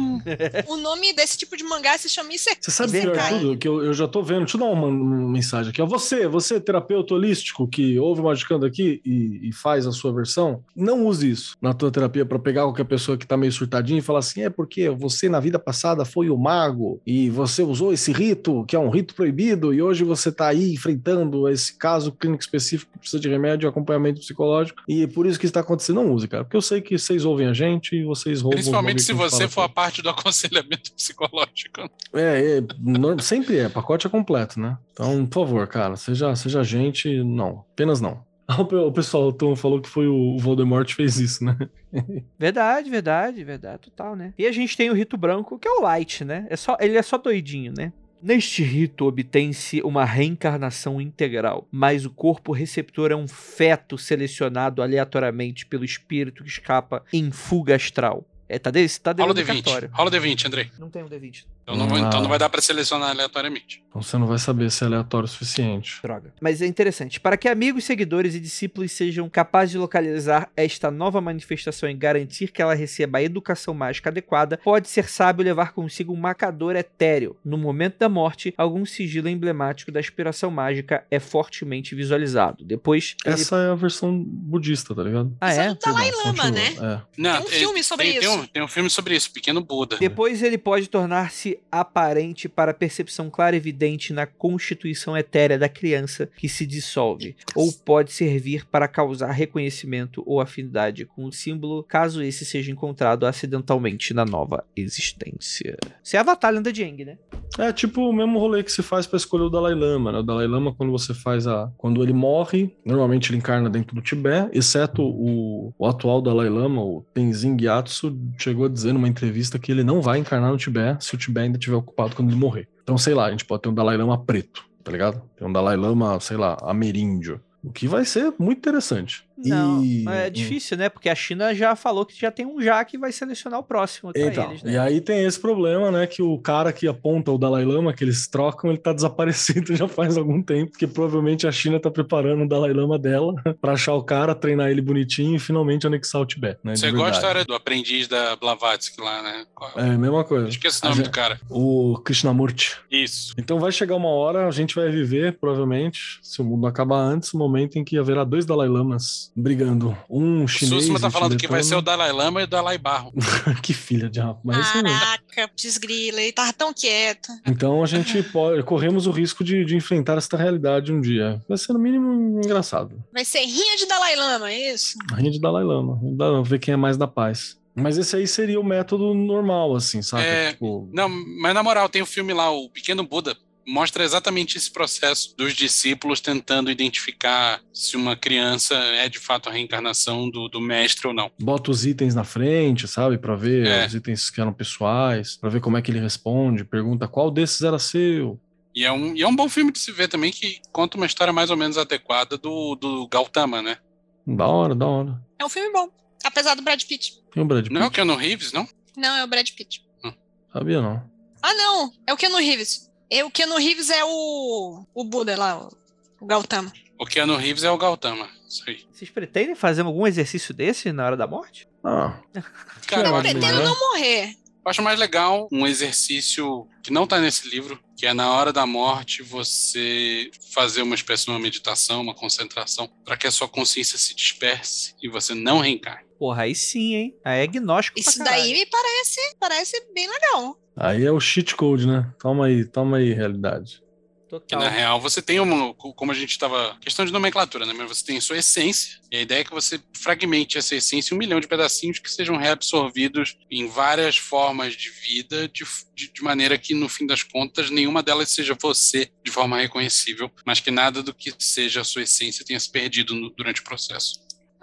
O nome desse tipo de mangá se chama Isekai. Você sabe Isekai. tudo? Que eu, eu já tô vendo. Deixa eu dar uma, uma mensagem aqui. Ó, você, você, terapeuta holístico, que ouve o Magicando aqui e, e faz a sua versão, não use isso na tua terapia pra pegar qualquer pessoa que tá meio surtadinha e falar assim: é porque você na vida passada foi o mago e você usou esse rito, que é um rito proibido, e hoje você tá aí enfrentando esse caso clínico específico que precisa de remédio e acompanhamento psicológico. E é por isso que isso tá acontecendo. Não use, cara. Porque eu sei que vocês ouvem a gente e vocês roubam. Principalmente o se a você for a aqui. parte do aconselhamento psicológico. É, é, norm- sempre é, pacote é completo, né? Então, por favor, cara, seja, seja gente, não, apenas não. O pessoal o Tom falou que foi o Voldemort que fez isso, né? Verdade, verdade, verdade, total, né? E a gente tem o rito branco, que é o Light, né? É só, ele é só doidinho, né? Neste rito obtém-se uma reencarnação integral, mas o corpo receptor é um feto selecionado aleatoriamente pelo espírito que escapa em fuga astral. É, tá desse, tá Rola o dentro do D20. cartório. Rola o D20, Andrei. Não tem um D20. Então não, Ah. então não vai dar pra selecionar aleatoriamente. Então você não vai saber se é aleatório o suficiente. Droga. Mas é interessante. Para que amigos, seguidores e discípulos sejam capazes de localizar esta nova manifestação e garantir que ela receba a educação mágica adequada, pode ser sábio levar consigo um marcador etéreo. No momento da morte, algum sigilo emblemático da aspiração mágica é fortemente visualizado. Depois, ele... Essa é a versão budista, tá ligado? Ah, Isso é? é Dalai Lama, né? É. Não, Tem um filme sobre tem, Tem isso. Tem um filme sobre isso, Pequeno Buda. Depois ele pode tornar-se aparente para a percepção clara e evidente na constituição etérea da criança que se dissolve, ou pode servir para causar reconhecimento ou afinidade com o símbolo, caso esse seja encontrado acidentalmente na nova existência. Isso é a batalha da Jeng, né? É tipo o mesmo rolê que se faz pra escolher o Dalai Lama, né? O Dalai Lama, quando você faz a. Quando ele morre, normalmente ele encarna dentro do Tibete, exceto o, o atual Dalai Lama, o Tenzin Gyatso, chegou a dizer numa entrevista que ele não vai encarnar no Tibete se o Tibete ainda estiver ocupado quando ele morrer. Então, sei lá, a gente pode ter um Dalai Lama preto, tá ligado? Tem um Dalai Lama, sei lá, ameríndio. O que vai ser muito interessante. Não, E- mas é difícil, né? Porque a China já falou que já tem um já que vai selecionar o próximo Então, eles, né? e aí tem esse problema, né? Que o cara que aponta o Dalai Lama, que eles trocam, ele tá desaparecido já faz algum tempo, porque provavelmente a China tá preparando o Dalai Lama dela pra achar o cara, treinar ele bonitinho e finalmente anexar o Tibete, né? Você gosta história do aprendiz da Blavatsky lá, né? É, mesma coisa. Esqueci o A nome gente- do cara. O Krishnamurti. Isso. Então vai chegar uma hora, a gente vai viver, provavelmente, se o mundo acabar antes, o momento em que haverá dois Dalai Lamas brigando. Um O chinês. Susma e tá falando que vai ser o. Dalai Lama e o Dalai Barro. que filha de rapa. Mas é isso mesmo. Caraca, desgrila, ele tava tão quieto. Então a gente pode, corremos o risco de, de enfrentar esta realidade um dia. Vai ser no mínimo engraçado. Vai ser rinha de Dalai Lama, é isso? Rinha de Dalai Lama. Lama, ver quem é mais da paz. Mas esse aí seria o método normal, assim, saca? É, Tipo, Não, mas na moral, tem o filme lá, o Pequeno Buda. Mostra exatamente esse processo dos discípulos tentando identificar se uma criança é de fato a reencarnação do, do mestre ou não. bota os itens na frente, sabe? Pra ver É. os itens que eram pessoais, pra ver como é que ele responde, pergunta qual desses era seu. E é um, e é um bom filme de se ver também, que conta uma história mais ou menos adequada do, do Gautama, né? Da hora, da hora. É um filme bom. Apesar do Brad Pitt. Tem o Brad Pitt? Não é o Keanu Reeves, não? Não, é o Brad Pitt. Sabia não. Ah, não. É o Keanu Reeves. É, o Keanu Reeves é o, o Buda lá, o, o Gautama. O Keanu Reeves é o Gautama. Isso aí. Vocês pretendem fazer algum exercício desse na hora da morte? Ah, Cara, eu Eu acho, pretendo né? não morrer. eu acho mais legal um exercício que não tá nesse livro, que é na hora da morte você fazer uma espécie de uma meditação, uma concentração, para que a sua consciência se disperse e você não reencarne. Porra, aí sim, hein? Aí é gnóstico Isso daí me parece, parece bem legal. Aí é o cheat code, né? Toma aí, toma aí, realidade. Total. na real você tem uma, como a gente estava, questão de nomenclatura, né? Mas você tem a sua essência, e a ideia é que você fragmente essa essência em um milhão de pedacinhos que sejam reabsorvidos em várias formas de vida, de, de, de maneira que, no fim das contas, nenhuma delas seja você de forma reconhecível, mas que nada do que seja a sua essência tenha se perdido no- durante o processo.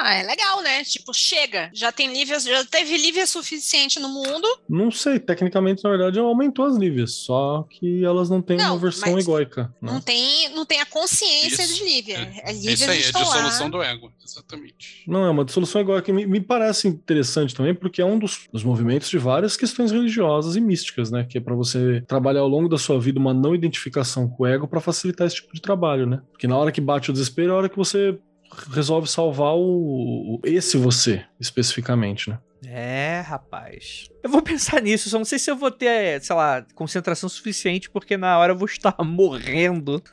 Ah, é legal, né? Tipo, chega. Já tem Lívia, já teve Lívia suficiente no mundo. Não sei, tecnicamente, na verdade, aumentou as níveis, só que elas não têm Não, uma versão egóica. Não Né? tem, não tem a consciência Isso. de Lívia. É, É Lívia isso aí, é lá. dissolução do ego, exatamente. Não, é uma dissolução egóica que me, me parece interessante também, porque é um dos, dos movimentos de várias questões religiosas e místicas, né? Que é para você trabalhar ao longo da sua vida uma não identificação com o ego para facilitar esse tipo de trabalho, né? Porque na hora que bate o desespero é a hora que você resolve salvar o, o- esse você, especificamente, né? É, rapaz. Eu vou pensar nisso, só não sei se eu vou ter, sei lá, concentração suficiente, porque na hora eu vou estar morrendo.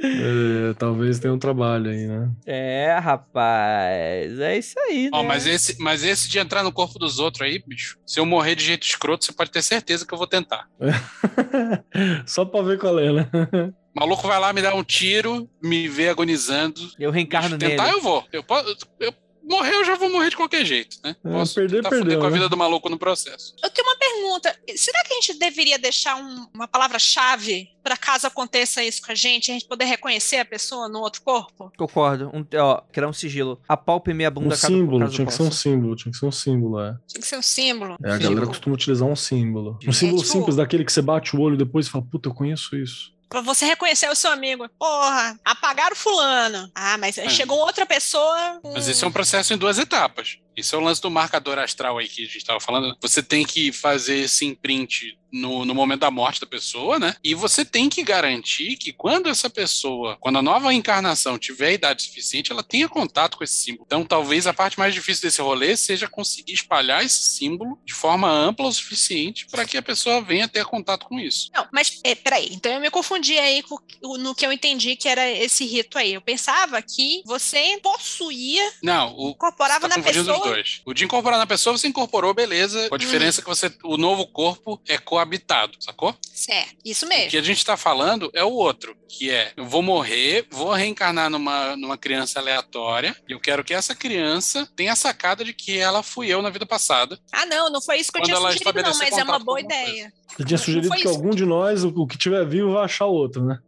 É, talvez tenha um trabalho aí, né? É, rapaz. É isso aí, Ó, né? mas esse, mas esse de entrar no corpo dos outros aí, bicho, se eu morrer de jeito escroto, você pode ter certeza que eu vou tentar. Só pra ver qual é, né? O maluco vai lá me dar um tiro, me vê agonizando. Eu reencarno tentar nele. eu vou. Eu, posso, eu morrer, eu já vou morrer de qualquer jeito, né? É, Posso perder, tentar perdeu, com a né? vida do maluco no processo. Eu tenho uma pergunta. Será que a gente deveria deixar um- uma palavra-chave para caso aconteça isso com a gente, a gente poder reconhecer a pessoa no outro corpo? Concordo. Um, ó, criar um sigilo. Apalpe minha Um bunda caso- símbolo, caso tinha que ser um símbolo, tinha que ser um símbolo, é. Tinha que ser um símbolo. É, a Símbolo. galera costuma utilizar um símbolo. Um É, símbolo tipo- simples, daquele que você bate o olho e depois fala, puta, eu conheço isso. Pra você reconhecer o seu amigo. Porra, apagaram fulano. Ah, mas chegou outra pessoa. com- Mas esse é um processo em duas etapas. Esse é o lance do marcador astral aí que a gente estava falando. Você tem que fazer esse imprint no, no momento da morte da pessoa, né? E você tem que garantir que quando essa pessoa, quando a nova encarnação tiver idade suficiente, ela tenha contato com esse símbolo. Então, talvez a parte mais difícil desse rolê seja conseguir espalhar esse símbolo de forma ampla o suficiente para que a pessoa venha ter contato com isso. Não, mas é, peraí, então eu me confundi aí com no que eu entendi que era esse rito aí. Eu pensava que você possuía, Não, o, incorporava tá na pessoa. Dois. O de incorporar na pessoa, você incorporou, beleza. Com a diferença que você, o novo corpo é coabitado, sacou? Certo, isso O mesmo. que a gente tá falando é o outro, que é, eu vou morrer, vou reencarnar numa, numa criança aleatória, e eu quero que essa criança tenha a sacada de que ela fui eu na vida passada. Ah, não, não foi isso que eu tinha sugerido, não, mas é uma boa ideia. Você tinha Não sugerido que isso. algum de nós, o, o que tiver vivo, vai achar outro, né?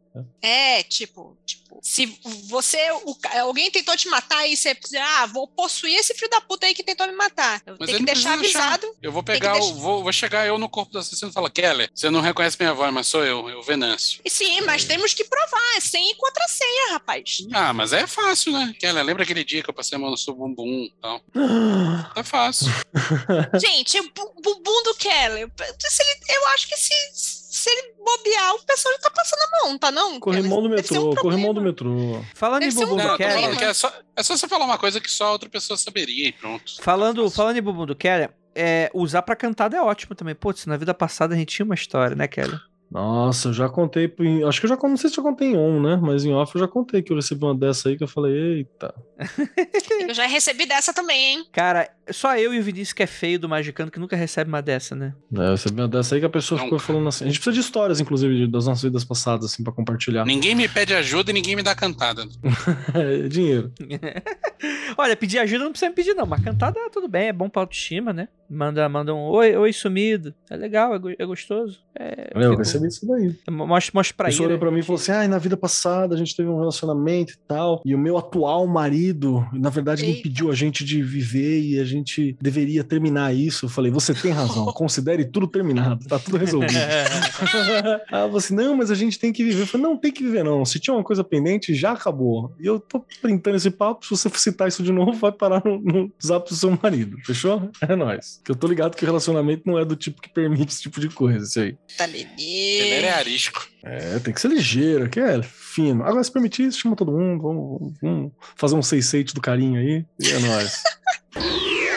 É, tipo, tipo, se você, o alguém tentou te matar e você, ah, vou possuir esse filho da puta aí que tentou me matar. Eu Mas tenho ele que deixar avisado. Eu vou pegar, o, deixar- vou, vou chegar eu no corpo do assassino e falar, Keller, você não reconhece minha voz, mas sou eu, eu, Venâncio. E sim, mas temos que provar, é sem e contra senha, rapaz. Ah, mas é fácil, né? Keller, lembra aquele dia que eu passei a mão no seu bumbum e tal? Tá fácil. Gente, o bu- bumbum do Keller, eu acho que se, se ele bobear, o pessoal tá passando a mão, tá não? Corrimão do ser um metrô, corrimão do metrô. Falando em Deve um bumbum Não, do Keller. que é só, é só você falar uma coisa que só outra pessoa saberia e pronto. Falando, falando em bumbum do Keller, é, usar pra cantada é ótimo também. Putz, na vida passada a gente tinha uma história, né, Keller? Nossa, eu já contei. pro- Acho que eu já não sei se eu contei em on, né? Mas em off eu já contei que eu recebi uma dessa aí que eu falei, eita. Eu já recebi dessa também, hein? Cara, só eu e o Vinícius que é feio do Magicano que nunca recebe uma dessa, né? É, eu recebi uma dessa aí que a pessoa Não, ficou cara. falando assim. A gente precisa de histórias, inclusive, das nossas vidas passadas, assim, pra compartilhar. Ninguém me pede ajuda e ninguém me dá cantada. É, dinheiro. Olha, pedir ajuda não precisa me pedir, não. Mas cantada, tudo bem, é bom pra autoestima, né? Manda, manda um oi, oi sumido. É legal, é, go- é gostoso. É, Eu fico- recebi isso daí. Mostra, mostra A pra pessoa ele. olhou pra mim e falou assim: ai, na vida passada a gente teve um relacionamento e tal. E o meu atual marido, na verdade, Eita. impediu a gente de viver e a gente deveria terminar isso. Eu falei, você tem razão, considere tudo terminado, tá tudo resolvido. Ela falou assim: não, mas a gente tem que viver. Eu falei, não, tem que viver, não. Se tinha uma coisa pendente, já acabou. E eu tô printando esse papo. Se você citar isso de novo, vai parar no, no zap do seu marido. Fechou? É nóis. Que eu tô ligado que o relacionamento não é do tipo que permite esse tipo de coisa, isso aí. Tá Ele lelê. é arisco. É, tem que ser ligeiro, que é fino. Agora, se permitir chama todo mundo. Vamos, vamos fazer um 6 do carinho aí. E é nóis.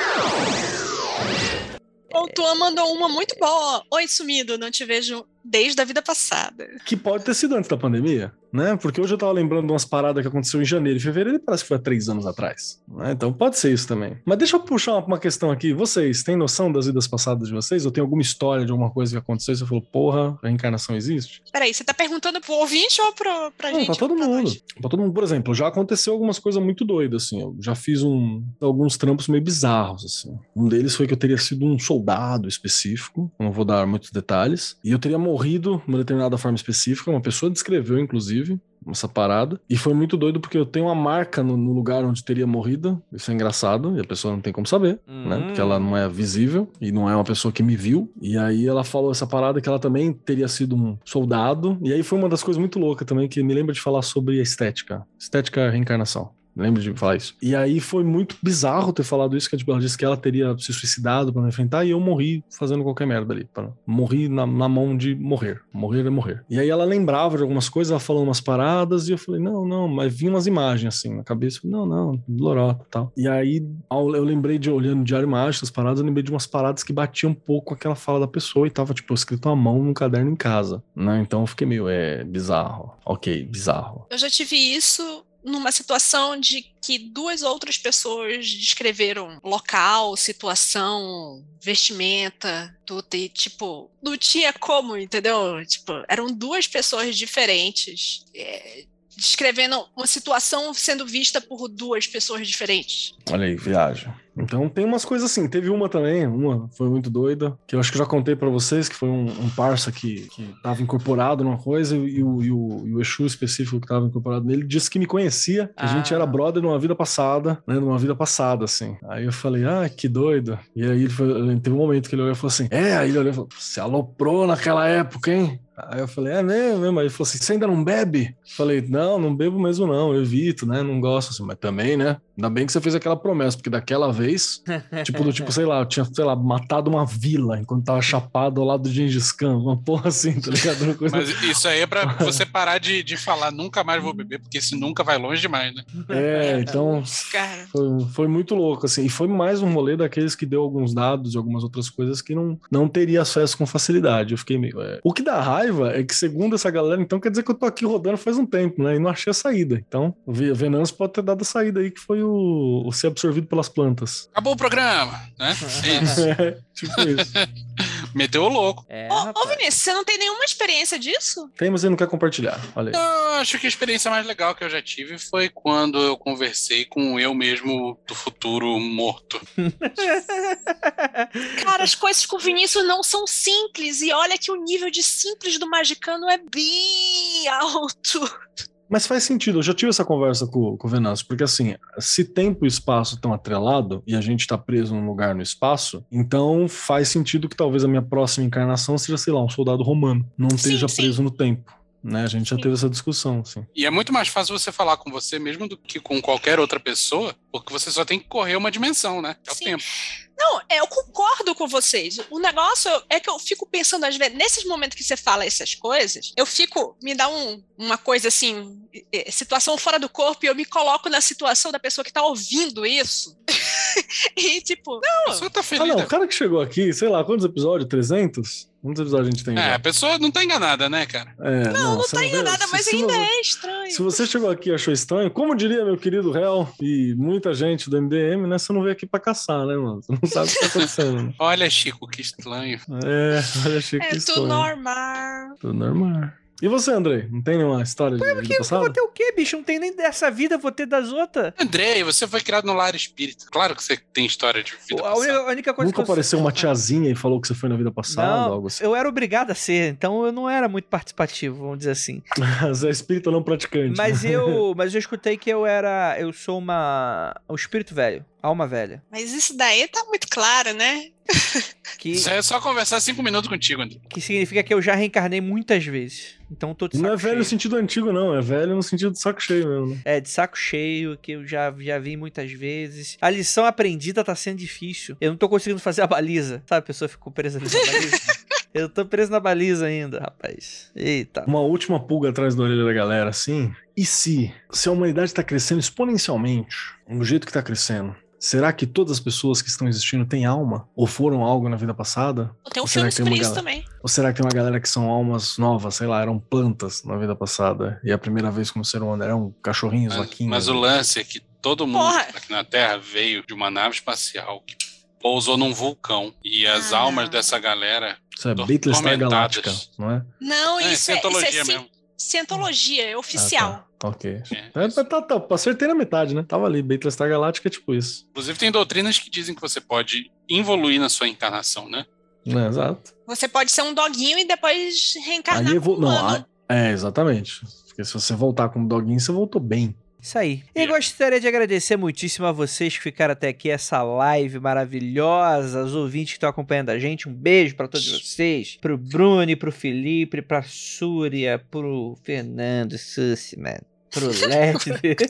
O Tuan mandou uma muito boa. Oi, sumido, não te vejo desde a vida passada. Que pode ter sido antes da pandemia, né? Porque hoje eu tava lembrando de umas paradas que aconteceu em janeiro e fevereiro e parece que foi há três anos atrás. né? Então pode ser isso também. Mas deixa eu puxar uma, questão aqui. Vocês têm noção das vidas passadas de vocês? Ou tem alguma história de alguma coisa que aconteceu e você falou, porra, a reencarnação existe? Peraí, você tá perguntando pro ouvinte ou pro, pra Não, gente? pra todo Pra mundo. nós? Pra todo mundo. Por exemplo, já aconteceu algumas coisas muito doidas, assim. Eu já fiz um, alguns trampos meio bizarros, assim. Um deles foi que eu teria sido um soldado específico, não vou dar muitos detalhes, e eu teria morrido de uma determinada forma específica, uma pessoa descreveu, inclusive, essa parada. E foi muito doido porque eu tenho uma marca no, no lugar onde teria morrido. Isso é engraçado, e a pessoa não tem como saber, né? Hum. Porque ela não é visível e não é uma pessoa que me viu. E aí ela falou essa parada que ela também teria sido um soldado. E aí foi uma das coisas muito loucas também que me lembra de falar sobre a estética. Estética reencarnação. Lembro de falar isso. E aí foi muito bizarro ter falado isso, que tipo, ela disse que ela teria se suicidado pra me enfrentar e eu morri fazendo qualquer merda ali. pra- Morri na, na mão de morrer. Morrer é morrer. E aí ela lembrava de algumas coisas, ela falando umas paradas e eu falei, não, não, mas vinha umas imagens assim na cabeça. Eu falei, não, não, lorota e tal. E aí eu lembrei de, olhando o Diário Mágico, as paradas, eu lembrei de umas paradas que batiam um pouco com aquela fala da pessoa e tava, tipo, escrito à mão num caderno em casa, né? Então eu fiquei meio, é, bizarro. Ok, bizarro. Eu já tive isso numa situação de que duas outras pessoas descreveram local, situação, vestimenta, tudo, e tipo, não tinha como, entendeu? Tipo, eram duas pessoas diferentes. é, descrevendo uma situação sendo vista por duas pessoas diferentes. Olha aí, viagem. Então tem umas coisas assim. Teve uma também, uma foi muito doida, que eu acho que já contei pra vocês, que foi um, um parça que, que tava incorporado numa coisa e o, e, o, e o Exu específico que tava incorporado nele disse que me conhecia, que a gente Ah. era brother numa vida passada, né? Numa vida passada, assim. Aí eu falei, ah, que doido. E aí ele foi, teve um momento que ele olhou e falou assim: É, aí ele olhou e falou: Você aloprou naquela época, hein? Aí eu falei, é mesmo, mesmo. Aí ele falou assim: você ainda não bebe? Falei, não, não bebo mesmo, não. Eu evito, né? Não gosto assim, mas também, né? Ainda bem que você fez aquela promessa, porque daquela vez, tipo, do tipo, sei lá, eu tinha, sei lá, matado uma vila enquanto tava chapado ao lado do Gengis Khan, uma porra assim, tá ligado? Uma coisa... Mas isso aí é pra você parar de, de falar nunca mais vou beber, porque isso nunca vai longe demais, né? É, então Cara, foi, foi muito louco, assim. E foi mais um rolê daqueles que deu alguns dados e algumas outras coisas que não, não teria acesso com facilidade. Eu fiquei meio. é. O que dá raiva é que, segundo essa galera, então quer dizer que eu tô aqui rodando faz um tempo, né? E não achei a saída. Então, o Ve- Venâncio pode ter dado a saída aí, que foi o, o ser absorvido pelas plantas. Acabou o programa, né? É isso. É, tipo isso. Meteu o louco. É, Ô, ô. Vinícius, você não tem nenhuma experiência disso? Tem, mas ele não quer compartilhar. Olha aí. Eu acho que a experiência mais legal que eu já tive foi quando eu conversei com eu mesmo do futuro morto. Cara, as coisas com o Vinícius não são simples. E olha que o nível de simples do Magicano é bem alto. Mas faz sentido, eu já tive essa conversa com, com o Venâncio, porque assim, se tempo e espaço estão atrelado e a gente tá preso num lugar no espaço, então faz sentido que talvez a minha próxima encarnação seja, sei lá, um soldado romano, não Sim, esteja sim. preso no tempo. Né? A gente já teve essa discussão, assim. E é muito mais fácil você falar com você mesmo do que com qualquer outra pessoa, porque você só tem que correr uma dimensão, né? É o Sim. tempo. Não, é, eu concordo com vocês. O negócio é que eu fico pensando, às vezes, nesses momentos que você fala essas coisas, eu fico, me dá um- uma coisa assim, eh, situação fora do corpo, e eu me coloco na situação da pessoa que tá ouvindo isso. e tipo, A pessoa tá Ah, feliz. não, né? o cara que chegou aqui, sei lá, quantos episódios? 300? Quantos episódios a gente tem? É, já? a pessoa não tá enganada, né, cara? É, não, não você tá enganada, Se- mas se ainda você- é estranho. Se você chegou aqui e achou estranho, como diria meu querido réu e muita gente do MDM, né? Você não veio aqui pra caçar, né, mano? Você não sabe o que tá acontecendo. né? Olha, Chico, que estranho. É, olha, achei que É tudo estranho. normal. Tudo normal. E você, Andrei? Não tem nenhuma história de vida Eu vou passada? ter o quê, bicho? Não tem nem dessa vida, vou ter das outras. Andrei, você foi criado no lar espírita. Claro que você tem história de vida A passada. única, a única coisa Nunca que eu apareceu uma tiazinha e falou que você foi na vida passada, Não, algo assim. eu era obrigado a ser, então eu não era muito participativo, vamos dizer assim. Você é espírita não praticante. Mas eu, mas eu escutei que eu era, eu sou uma, um espírito velho. Alma velha. Mas isso daí tá muito claro, né? Que, Isso aí é só conversar cinco minutos contigo, André. que significa que eu já reencarnei muitas vezes. Então tô de saco Não é velho no cheio. sentido antigo, não. É velho no sentido de saco cheio mesmo. né? É, de saco cheio, que eu já, já vi muitas vezes. A lição aprendida tá sendo difícil. Eu não tô conseguindo fazer a baliza. Sabe, a pessoa ficou presa na baliza? eu tô preso na baliza ainda, rapaz. Eita. Uma última pulga atrás da orelha da galera, assim. E se? Se a humanidade tá crescendo exponencialmente, do jeito que tá crescendo, será que todas as pessoas que estão existindo têm alma? Ou foram algo na vida passada? Tem um Ou será filme sobre uma isso galera- também. Ou será que tem uma galera que são almas novas, sei lá, eram plantas na vida passada? E a primeira vez como ser humano eram cachorrinhos, Mas, vaquinhas? mas o lance é que todo mundo Porra. aqui na Terra veio de uma nave espacial que pousou num vulcão. E as Ah, almas não. dessa galera. Isso é tormentadas. Galáctica, não é? Não, É, isso, é, isso é cientologia ci- mesmo. cientologia, é oficial. Ah, tá. Ok. É, É, tá, tá, tá, acertei na metade, né? Tava ali, Battlestar Galáctica é tipo isso. Inclusive, tem doutrinas que dizem que você pode evoluir na sua encarnação, né? É, exato. Você pode ser um doguinho e depois reencarnar Aí evol... Não, a- é, exatamente. Porque se você voltar como doguinho, você voltou bem. Isso aí. E gostaria de agradecer muitíssimo a vocês que ficaram até aqui, essa live maravilhosa, os ouvintes que estão acompanhando a gente. Um beijo pra todos vocês. Pro Bruni, pro Felipe, pra Súria, pro Fernando Sussman, pro Led.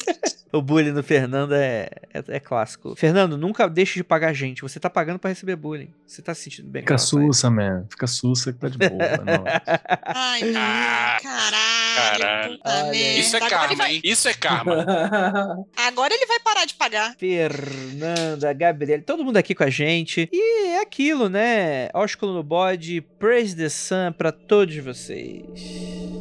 o bullying no Fernando é, é, é clássico. Fernando, nunca deixe de pagar a gente. Você tá pagando pra receber bullying. Você tá se sentindo bem Fica sussa, man. Fica sussa que tá de boa. não. Ai, meu, Ah, caralho. caralho. Isso é Agora karma, vai- hein? Isso é karma. Agora ele vai parar de pagar. Fernanda, Gabriel, todo mundo aqui com a gente. E é aquilo, né? Ósculo no bode, praise the sun pra todos vocês.